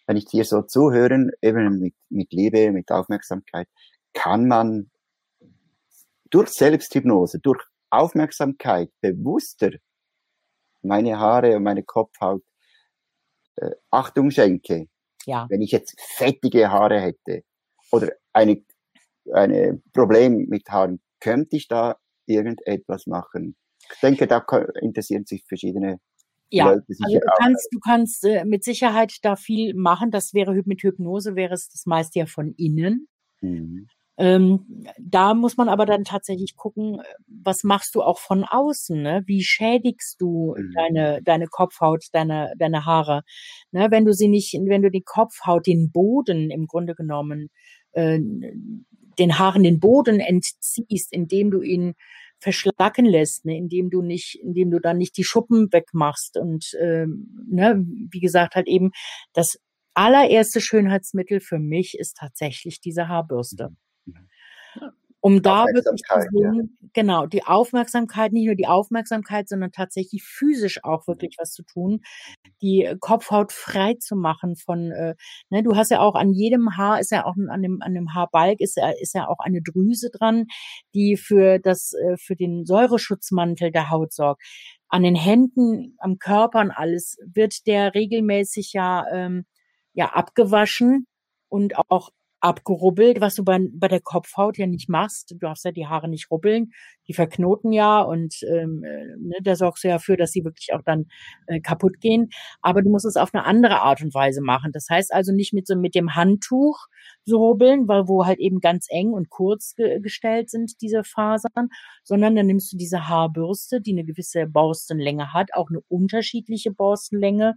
wenn ich dir so zuhören, eben mit, mit Liebe, mit Aufmerksamkeit, kann man durch Selbsthypnose, durch Aufmerksamkeit bewusster meine Haare und meine Kopfhaut äh, Achtung schenke. Ja. Wenn ich jetzt fettige Haare hätte oder eine ein Problem mit Haaren, könnte ich da irgendetwas machen? Ich denke, da interessieren sich verschiedene ja, Leute also du kannst, du kannst äh, mit Sicherheit da viel machen. Das wäre mit Hypnose wäre es das meiste ja von innen. Mhm. Ähm, da muss man aber dann tatsächlich gucken, was machst du auch von außen? Ne? Wie schädigst du mhm. deine deine Kopfhaut, deine deine Haare? Ne? Wenn du sie nicht, wenn du die Kopfhaut, den Boden im Grunde genommen äh, den Haaren den Boden entziehst, indem du ihn verschlacken lässt, ne, indem du nicht, indem du dann nicht die Schuppen wegmachst und ähm, ne, wie gesagt halt eben das allererste Schönheitsmittel für mich ist tatsächlich diese Haarbürste. Mhm um da wirklich zu sehen, ja. genau, die Aufmerksamkeit, nicht nur die Aufmerksamkeit, sondern tatsächlich physisch auch wirklich was zu tun, die Kopfhaut frei zu machen von, äh, ne, du hast ja auch an jedem Haar ist ja auch an dem, an dem Haarbalg ist ja, ist ja auch eine Drüse dran, die für das, äh, für den Säureschutzmantel der Haut sorgt. An den Händen, am Körper und alles wird der regelmäßig ja, ähm, ja abgewaschen und auch abgerubbelt, was du bei, bei der Kopfhaut ja nicht machst. Du darfst ja die Haare nicht rubbeln, die verknoten ja und ähm, äh, ne, da sorgst du ja für, dass sie wirklich auch dann äh, kaputt gehen. Aber du musst es auf eine andere Art und Weise machen. Das heißt also nicht mit so mit dem Handtuch so rubbeln, weil wo halt eben ganz eng und kurz ge gestellt sind diese Fasern, sondern dann nimmst du diese Haarbürste, die eine gewisse Borstenlänge hat, auch eine unterschiedliche Borstenlänge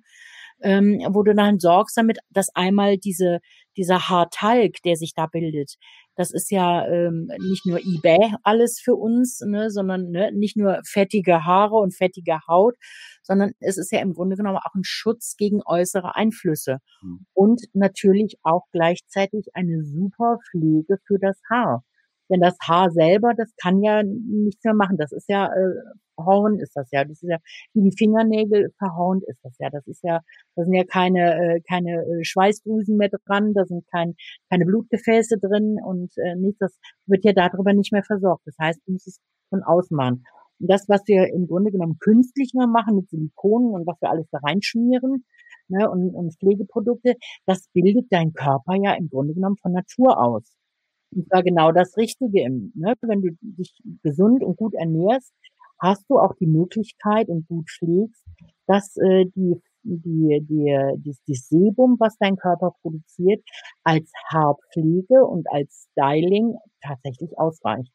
ähm, wo du dann sorgst damit, dass einmal diese, dieser Haartalg, der sich da bildet, das ist ja ähm, nicht nur eBay alles für uns, ne, sondern ne, nicht nur fettige Haare und fettige Haut, sondern es ist ja im Grunde genommen auch ein Schutz gegen äußere Einflüsse mhm. und natürlich auch gleichzeitig eine super Pflege für das Haar. Denn das Haar selber, das kann ja nichts mehr machen. Das ist ja äh, Horn ist das ja. Das ist ja wie die Fingernägel verhornt ist das ja. Das ist ja, da sind ja keine äh, keine äh, Schweißdrüsen mehr dran, da sind kein, keine Blutgefäße drin und äh, nichts. Das wird ja darüber nicht mehr versorgt. Das heißt, du musst es von außen machen. Und das, was wir im Grunde genommen künstlich mehr machen mit Silikonen und was wir alles da reinschmieren ne, und, und Pflegeprodukte, das bildet dein Körper ja im Grunde genommen von Natur aus. Und zwar genau das Richtige. Im, ne? Wenn du dich gesund und gut ernährst, hast du auch die Möglichkeit und gut pflegst, dass äh, die die, die, die, die Sebum, was dein Körper produziert, als Haarpflege und als Styling tatsächlich ausreicht.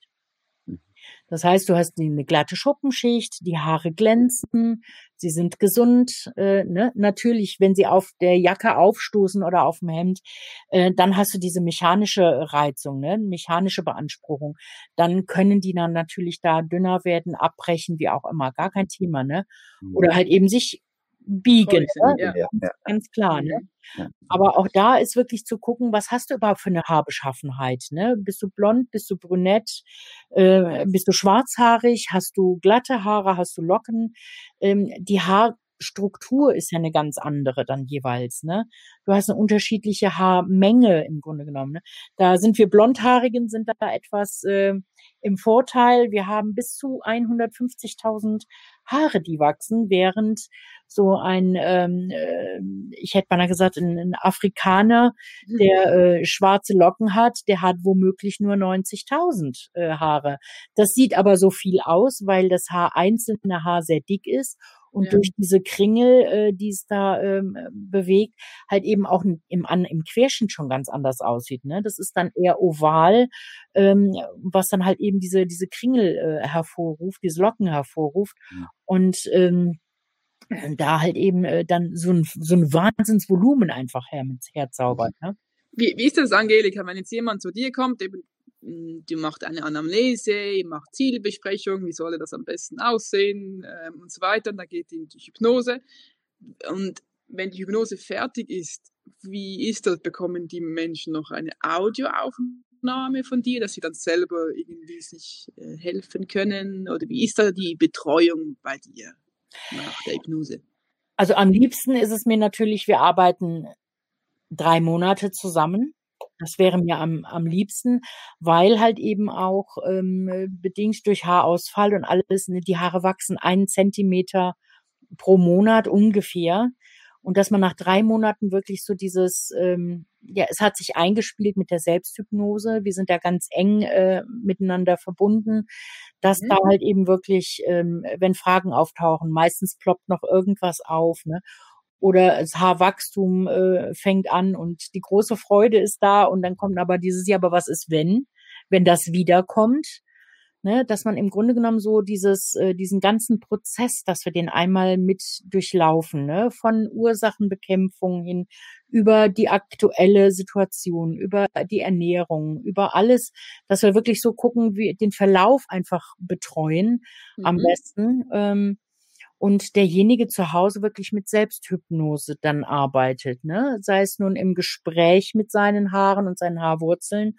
Das heißt, du hast eine glatte Schuppenschicht, die Haare glänzen, sie sind gesund. Äh, ne? Natürlich, wenn sie auf der Jacke aufstoßen oder auf dem Hemd, äh, dann hast du diese mechanische Reizung, ne? mechanische Beanspruchung. Dann können die dann natürlich da dünner werden, abbrechen, wie auch immer, gar kein Thema. Ne? Oder halt eben sich biegen. Ne? Ja. Ganz klar. Ne? Aber auch da ist wirklich zu gucken, was hast du überhaupt für eine Haarbeschaffenheit? Ne? Bist du blond, bist du brünett, äh, bist du schwarzhaarig, hast du glatte Haare, hast du Locken? Ähm, die Haar Struktur ist ja eine ganz andere dann jeweils. Ne? Du hast eine unterschiedliche Haarmenge im Grunde genommen. Ne? Da sind wir Blondhaarigen, sind da etwas äh, im Vorteil. Wir haben bis zu 150.000 Haare, die wachsen, während so ein, ähm, äh, ich hätte mal gesagt, ein, ein Afrikaner, mhm. der äh, schwarze Locken hat, der hat womöglich nur 90.000 äh, Haare. Das sieht aber so viel aus, weil das Haar einzelne Haar sehr dick ist und ja. durch diese Kringel, äh, die es da ähm, bewegt, halt eben auch im, an, im Querschnitt schon ganz anders aussieht. Ne? Das ist dann eher oval, ähm, was dann halt eben diese, diese Kringel äh, hervorruft, diese Locken hervorruft. Ja. Und ähm, da halt eben äh, dann so ein, so ein Wahnsinnsvolumen einfach her, herzaubert. Ne? Wie, wie ist das, Angelika, wenn jetzt jemand zu dir kommt, eben hm, du machst eine Anamnese, macht Zielbesprechung, wie soll das am besten aussehen ähm, und so weiter. Und dann geht in die Hypnose. Und wenn die Hypnose fertig ist, wie ist das? Bekommen die Menschen noch eine Audioaufnahme von dir, dass sie dann selber irgendwie sich äh, helfen können? Oder wie ist da die Betreuung bei dir nach der Hypnose? Also am liebsten ist es mir natürlich, wir arbeiten drei Monate zusammen. Das wäre mir am, am liebsten, weil halt eben auch ähm, bedingt durch Haarausfall und alles, ne, die Haare wachsen einen Zentimeter pro Monat ungefähr. Und dass man nach drei Monaten wirklich so dieses, ähm, ja, es hat sich eingespielt mit der Selbsthypnose. Wir sind da ganz eng äh, miteinander verbunden, dass mhm. da halt eben wirklich, ähm, wenn Fragen auftauchen, meistens ploppt noch irgendwas auf, ne? oder das Haarwachstum äh, fängt an und die große Freude ist da und dann kommt aber dieses, ja, aber was ist wenn, wenn das wiederkommt? Ne, dass man im Grunde genommen so dieses, äh, diesen ganzen Prozess, dass wir den einmal mit durchlaufen, ne, von Ursachenbekämpfung hin über die aktuelle Situation, über die Ernährung, über alles, dass wir wirklich so gucken, wie den Verlauf einfach betreuen mhm. am besten. Ähm, und derjenige zu Hause wirklich mit Selbsthypnose dann arbeitet, ne? Sei es nun im Gespräch mit seinen Haaren und seinen Haarwurzeln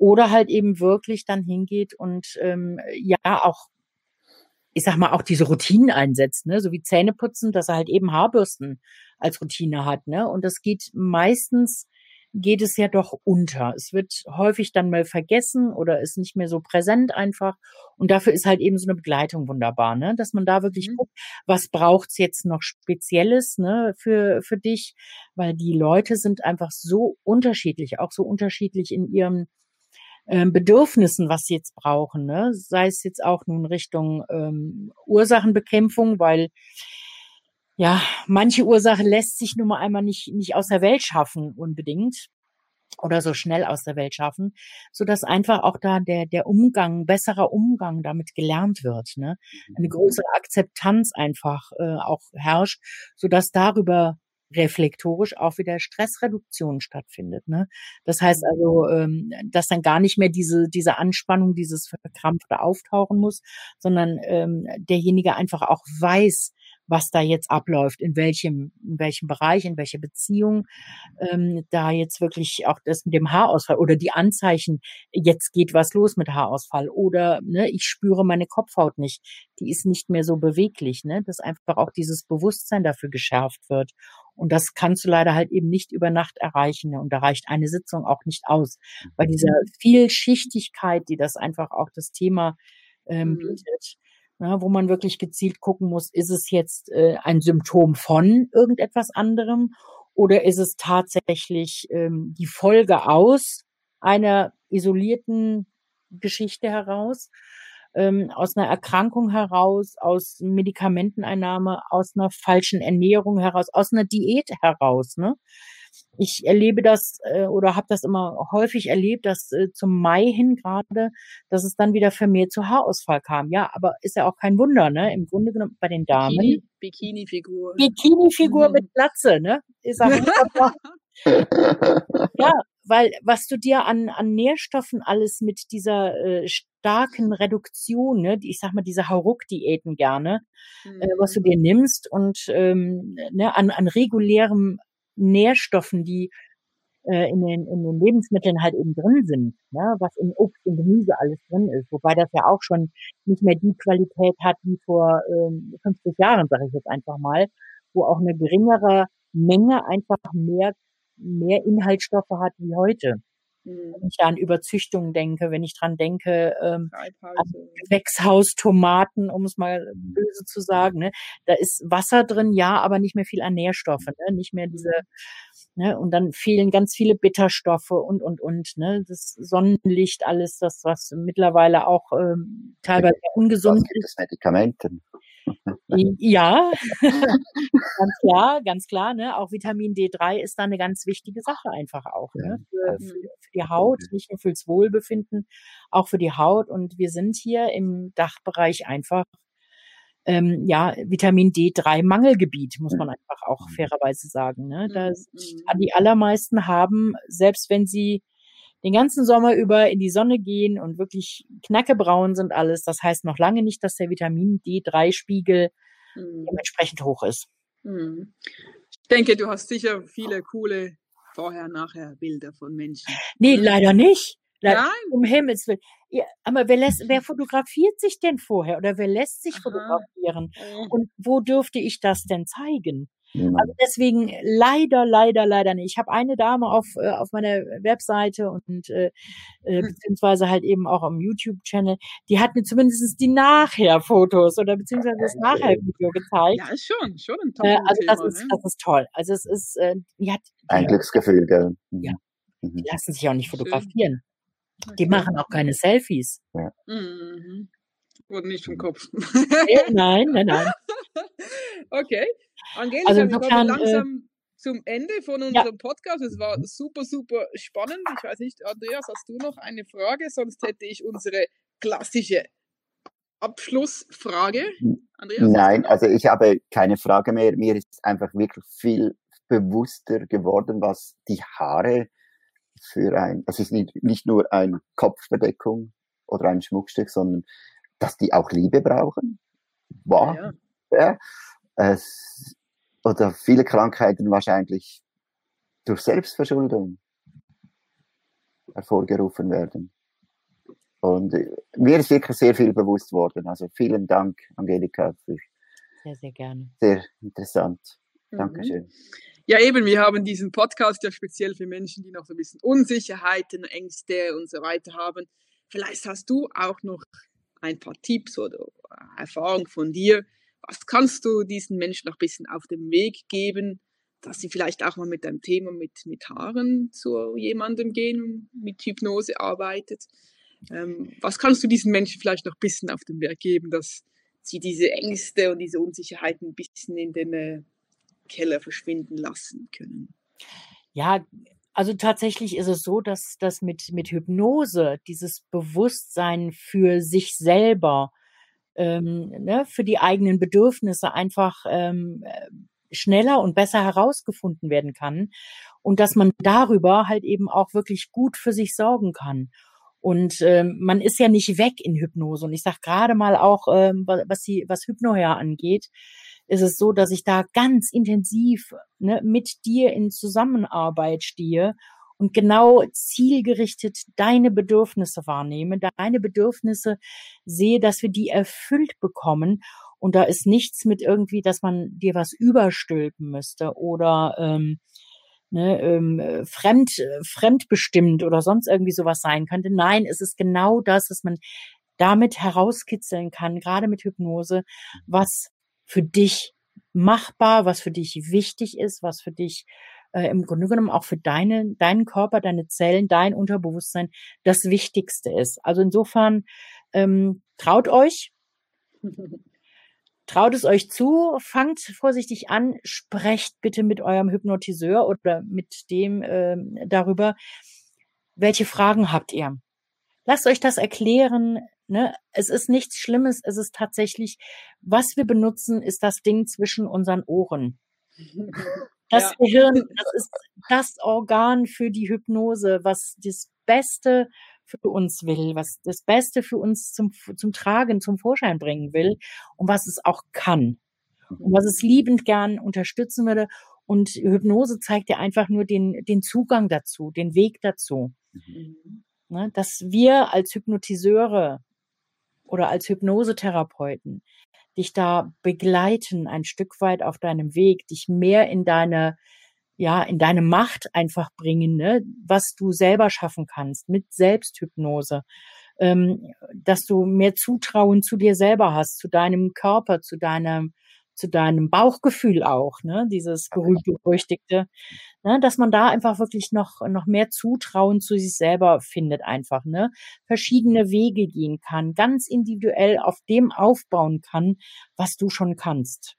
oder halt eben wirklich dann hingeht und ähm, ja auch ich sag mal, auch diese Routinen einsetzt, ne, so wie Zähneputzen, dass er halt eben Haarbürsten als Routine hat, ne, und das geht meistens geht es ja doch unter. Es wird häufig dann mal vergessen oder ist nicht mehr so präsent einfach. Und dafür ist halt eben so eine Begleitung wunderbar, ne? Dass man da wirklich mhm. guckt, was braucht's jetzt noch Spezielles, ne, für, für dich? Weil die Leute sind einfach so unterschiedlich, auch so unterschiedlich in ihrem Bedürfnissen, was sie jetzt brauchen, ne? sei es jetzt auch nun Richtung ähm, Ursachenbekämpfung, weil ja, manche Ursache lässt sich nun mal einmal nicht, nicht aus der Welt schaffen unbedingt oder so schnell aus der Welt schaffen, so dass einfach auch da der der Umgang, besserer Umgang damit gelernt wird, ne? Eine mhm. größere Akzeptanz einfach äh, auch herrscht, so dass darüber reflektorisch auch wieder Stressreduktion stattfindet. Ne? Das heißt also, ähm, dass dann gar nicht mehr diese, diese Anspannung, dieses Verkrampfte auftauchen muss, sondern ähm, derjenige einfach auch weiß, was da jetzt abläuft, in welchem, in welchem Bereich, in welcher Beziehung ähm, da jetzt wirklich auch das mit dem Haarausfall oder die Anzeichen, jetzt geht was los mit Haarausfall oder ne, ich spüre meine Kopfhaut nicht, die ist nicht mehr so beweglich, ne, dass einfach auch dieses Bewusstsein dafür geschärft wird. Und das kannst du leider halt eben nicht über Nacht erreichen. Und da reicht eine Sitzung auch nicht aus. Weil diese Vielschichtigkeit, die das einfach auch das Thema ähm, mhm. bietet, ja, wo man wirklich gezielt gucken muss, ist es jetzt äh, ein Symptom von irgendetwas anderem oder ist es tatsächlich ähm, die Folge aus einer isolierten Geschichte heraus, ähm, aus einer Erkrankung heraus, aus Medikamenteneinnahme, aus einer falschen Ernährung heraus, aus einer Diät heraus. Ne? Ich erlebe das äh, oder habe das immer häufig erlebt, dass äh, zum Mai hin gerade, dass es dann wieder vermehrt zu Haarausfall kam. Ja, aber ist ja auch kein Wunder, ne? Im Grunde genommen bei den Damen. Bikini-Figur. Bikini-Figur mhm. mit Glatze, ne? Ist auch ja, weil was du dir an, an Nährstoffen alles mit dieser äh, starken Reduktion, ne, ich sag mal diese Hauruck-Diäten gerne, mhm. äh, was du mhm. dir nimmst und ähm, ne, an, an regulärem Nährstoffen, die äh, in, den, in den Lebensmitteln halt eben drin sind, ne? was in Obst und Gemüse alles drin ist, wobei das ja auch schon nicht mehr die Qualität hat wie vor ähm, 50 Jahren, sage ich jetzt einfach mal, wo auch eine geringere Menge einfach mehr mehr Inhaltsstoffe hat wie heute. Mhm. Wenn ich da an Überzüchtung denke, wenn ich dran denke, ähm, Gewächshaustomaten, um es mal böse zu sagen, ne? da ist Wasser drin, ja, aber nicht mehr viel an Nährstoffe, ne? nicht mehr diese, ne? und dann fehlen ganz viele Bitterstoffe und, und, und, ne? das Sonnenlicht, alles das, was mittlerweile auch ähm, teilweise ungesund ist. Medikamenten. Ja, ganz klar, ganz klar. Ne? Auch Vitamin D3 ist da eine ganz wichtige Sache einfach auch ne? für, für, für die Haut, nicht nur fürs Wohlbefinden, auch für die Haut. Und wir sind hier im Dachbereich einfach ähm, ja, Vitamin D3 Mangelgebiet, muss man einfach auch mhm. fairerweise sagen. Ne? Da, mhm. die allermeisten haben, selbst wenn sie den ganzen Sommer über in die Sonne gehen und wirklich knackebraun sind alles. Das heißt noch lange nicht, dass der Vitamin D3-Spiegel mhm. dementsprechend hoch ist. Mhm. Ich denke, du hast sicher viele coole Vorher-Nachher-Bilder von Menschen. Nee, leider nicht. Nein. Um Himmels Willen. Ja, aber wer, lässt, wer fotografiert sich denn vorher oder wer lässt sich Aha. fotografieren? Oh. Und wo dürfte ich das denn zeigen? Also deswegen leider, leider, leider nicht. Ich habe eine Dame auf, äh, auf meiner Webseite und äh, äh, hm. beziehungsweise halt eben auch am YouTube-Channel, die hat mir zumindest die Nachher-Fotos oder beziehungsweise das Nachher-Video gezeigt. Ja, ist schon, schon ein toll. Äh, also das ist, ne? das ist toll. Also es ist, äh, die hat die ein Glücksgefühl, gell? Mhm. Ja. Mhm. Die lassen sich auch nicht fotografieren. Schön. Die machen auch keine Selfies. Ja. Mhm. Wurde nicht vom Kopf. nein, nein, nein. okay. Angelika, also wir kommen äh, langsam äh, zum Ende von unserem ja. Podcast. Es war super, super spannend. Ich weiß nicht, Andreas, hast du noch eine Frage? Sonst hätte ich unsere klassische Abschlussfrage. Andreas, Nein, also ich habe keine Frage mehr. Mir ist einfach wirklich viel bewusster geworden, was die Haare für ein, das ist nicht, nicht nur eine Kopfbedeckung oder ein Schmuckstück, sondern dass die auch Liebe brauchen. Wow. Ja, ja. Es, oder viele Krankheiten wahrscheinlich durch Selbstverschuldung hervorgerufen werden. Und äh, mir ist wirklich sehr viel bewusst worden. Also vielen Dank, Angelika, für sehr, sehr gerne. Sehr interessant. Mhm. Dankeschön. Ja, eben, wir haben diesen Podcast ja speziell für Menschen, die noch so ein bisschen Unsicherheiten, Ängste und so weiter haben. Vielleicht hast du auch noch ein paar Tipps oder Erfahrungen von dir. Was kannst du diesen Menschen noch ein bisschen auf den Weg geben, dass sie vielleicht auch mal mit einem Thema mit, mit Haaren zu jemandem gehen, mit Hypnose arbeitet? Ähm, was kannst du diesen Menschen vielleicht noch ein bisschen auf den Weg geben, dass sie diese Ängste und diese Unsicherheiten ein bisschen in den äh, Keller verschwinden lassen können. Ja, also tatsächlich ist es so, dass das mit, mit Hypnose dieses Bewusstsein für sich selber, ähm, ne, für die eigenen Bedürfnisse einfach ähm, schneller und besser herausgefunden werden kann und dass man darüber halt eben auch wirklich gut für sich sorgen kann. Und ähm, man ist ja nicht weg in Hypnose. Und ich sage gerade mal auch, ähm, was die, was Hypnoher angeht, ist es so, dass ich da ganz intensiv ne, mit dir in Zusammenarbeit stehe und genau zielgerichtet deine Bedürfnisse wahrnehme, deine Bedürfnisse sehe, dass wir die erfüllt bekommen. Und da ist nichts mit irgendwie, dass man dir was überstülpen müsste oder ähm, ne, ähm, fremd, fremdbestimmt oder sonst irgendwie sowas sein könnte. Nein, es ist genau das, was man damit herauskitzeln kann, gerade mit Hypnose, was für dich machbar, was für dich wichtig ist, was für dich äh, im Grunde genommen auch für deine, deinen Körper, deine Zellen, dein Unterbewusstsein das Wichtigste ist. Also insofern ähm, traut euch, traut es euch zu, fangt vorsichtig an, sprecht bitte mit eurem Hypnotiseur oder mit dem äh, darüber, welche Fragen habt ihr. Lasst euch das erklären, Ne? Es ist nichts Schlimmes, es ist tatsächlich, was wir benutzen, ist das Ding zwischen unseren Ohren. Das ja. Gehirn, das ist das Organ für die Hypnose, was das Beste für uns will, was das Beste für uns zum, zum Tragen, zum Vorschein bringen will und was es auch kann. Und was es liebend gern unterstützen würde. Und Hypnose zeigt ja einfach nur den, den Zugang dazu, den Weg dazu. Mhm. Ne, dass wir als Hypnotiseure oder als Hypnosetherapeuten dich da begleiten ein Stück weit auf deinem Weg, dich mehr in deine ja, in deine Macht einfach bringen, ne? was du selber schaffen kannst mit Selbsthypnose, ähm, dass du mehr Zutrauen zu dir selber hast, zu deinem Körper, zu deinem zu deinem Bauchgefühl auch, ne, dieses berühmt-berüchtigte, ne, dass man da einfach wirklich noch, noch mehr Zutrauen zu sich selber findet einfach, ne, verschiedene Wege gehen kann, ganz individuell auf dem aufbauen kann, was du schon kannst.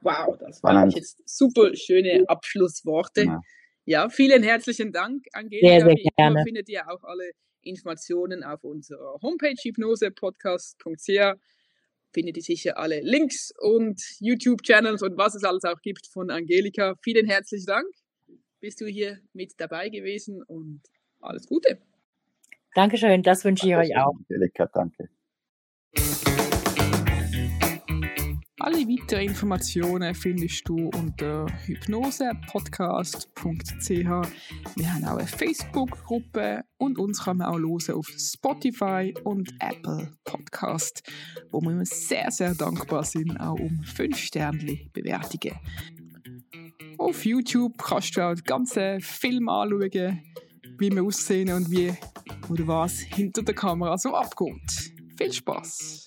Wow, das waren jetzt super schöne Abschlussworte. Ja. ja, vielen herzlichen Dank, Angelika. Sehr, sehr gerne. Findet ihr auch alle Informationen auf unserer Homepage hypnosepodcast.ch findet ihr sicher alle Links und YouTube-Channels und was es alles auch gibt von Angelika. Vielen herzlichen Dank. Bist du hier mit dabei gewesen und alles Gute. Dankeschön, das wünsche ich euch auch. Angelika, danke. Alle weiteren Informationen findest du unter hypnosepodcast.ch. Wir haben auch eine Facebook-Gruppe und uns kann man auch hören auf Spotify und Apple Podcast, wo wir uns sehr, sehr dankbar sind, auch um 5 Sterne Bewertungen. Auf YouTube kannst du auch den ganzen Film anschauen, wie wir aussehen und wie oder was hinter der Kamera so abgeht. Viel Spaß!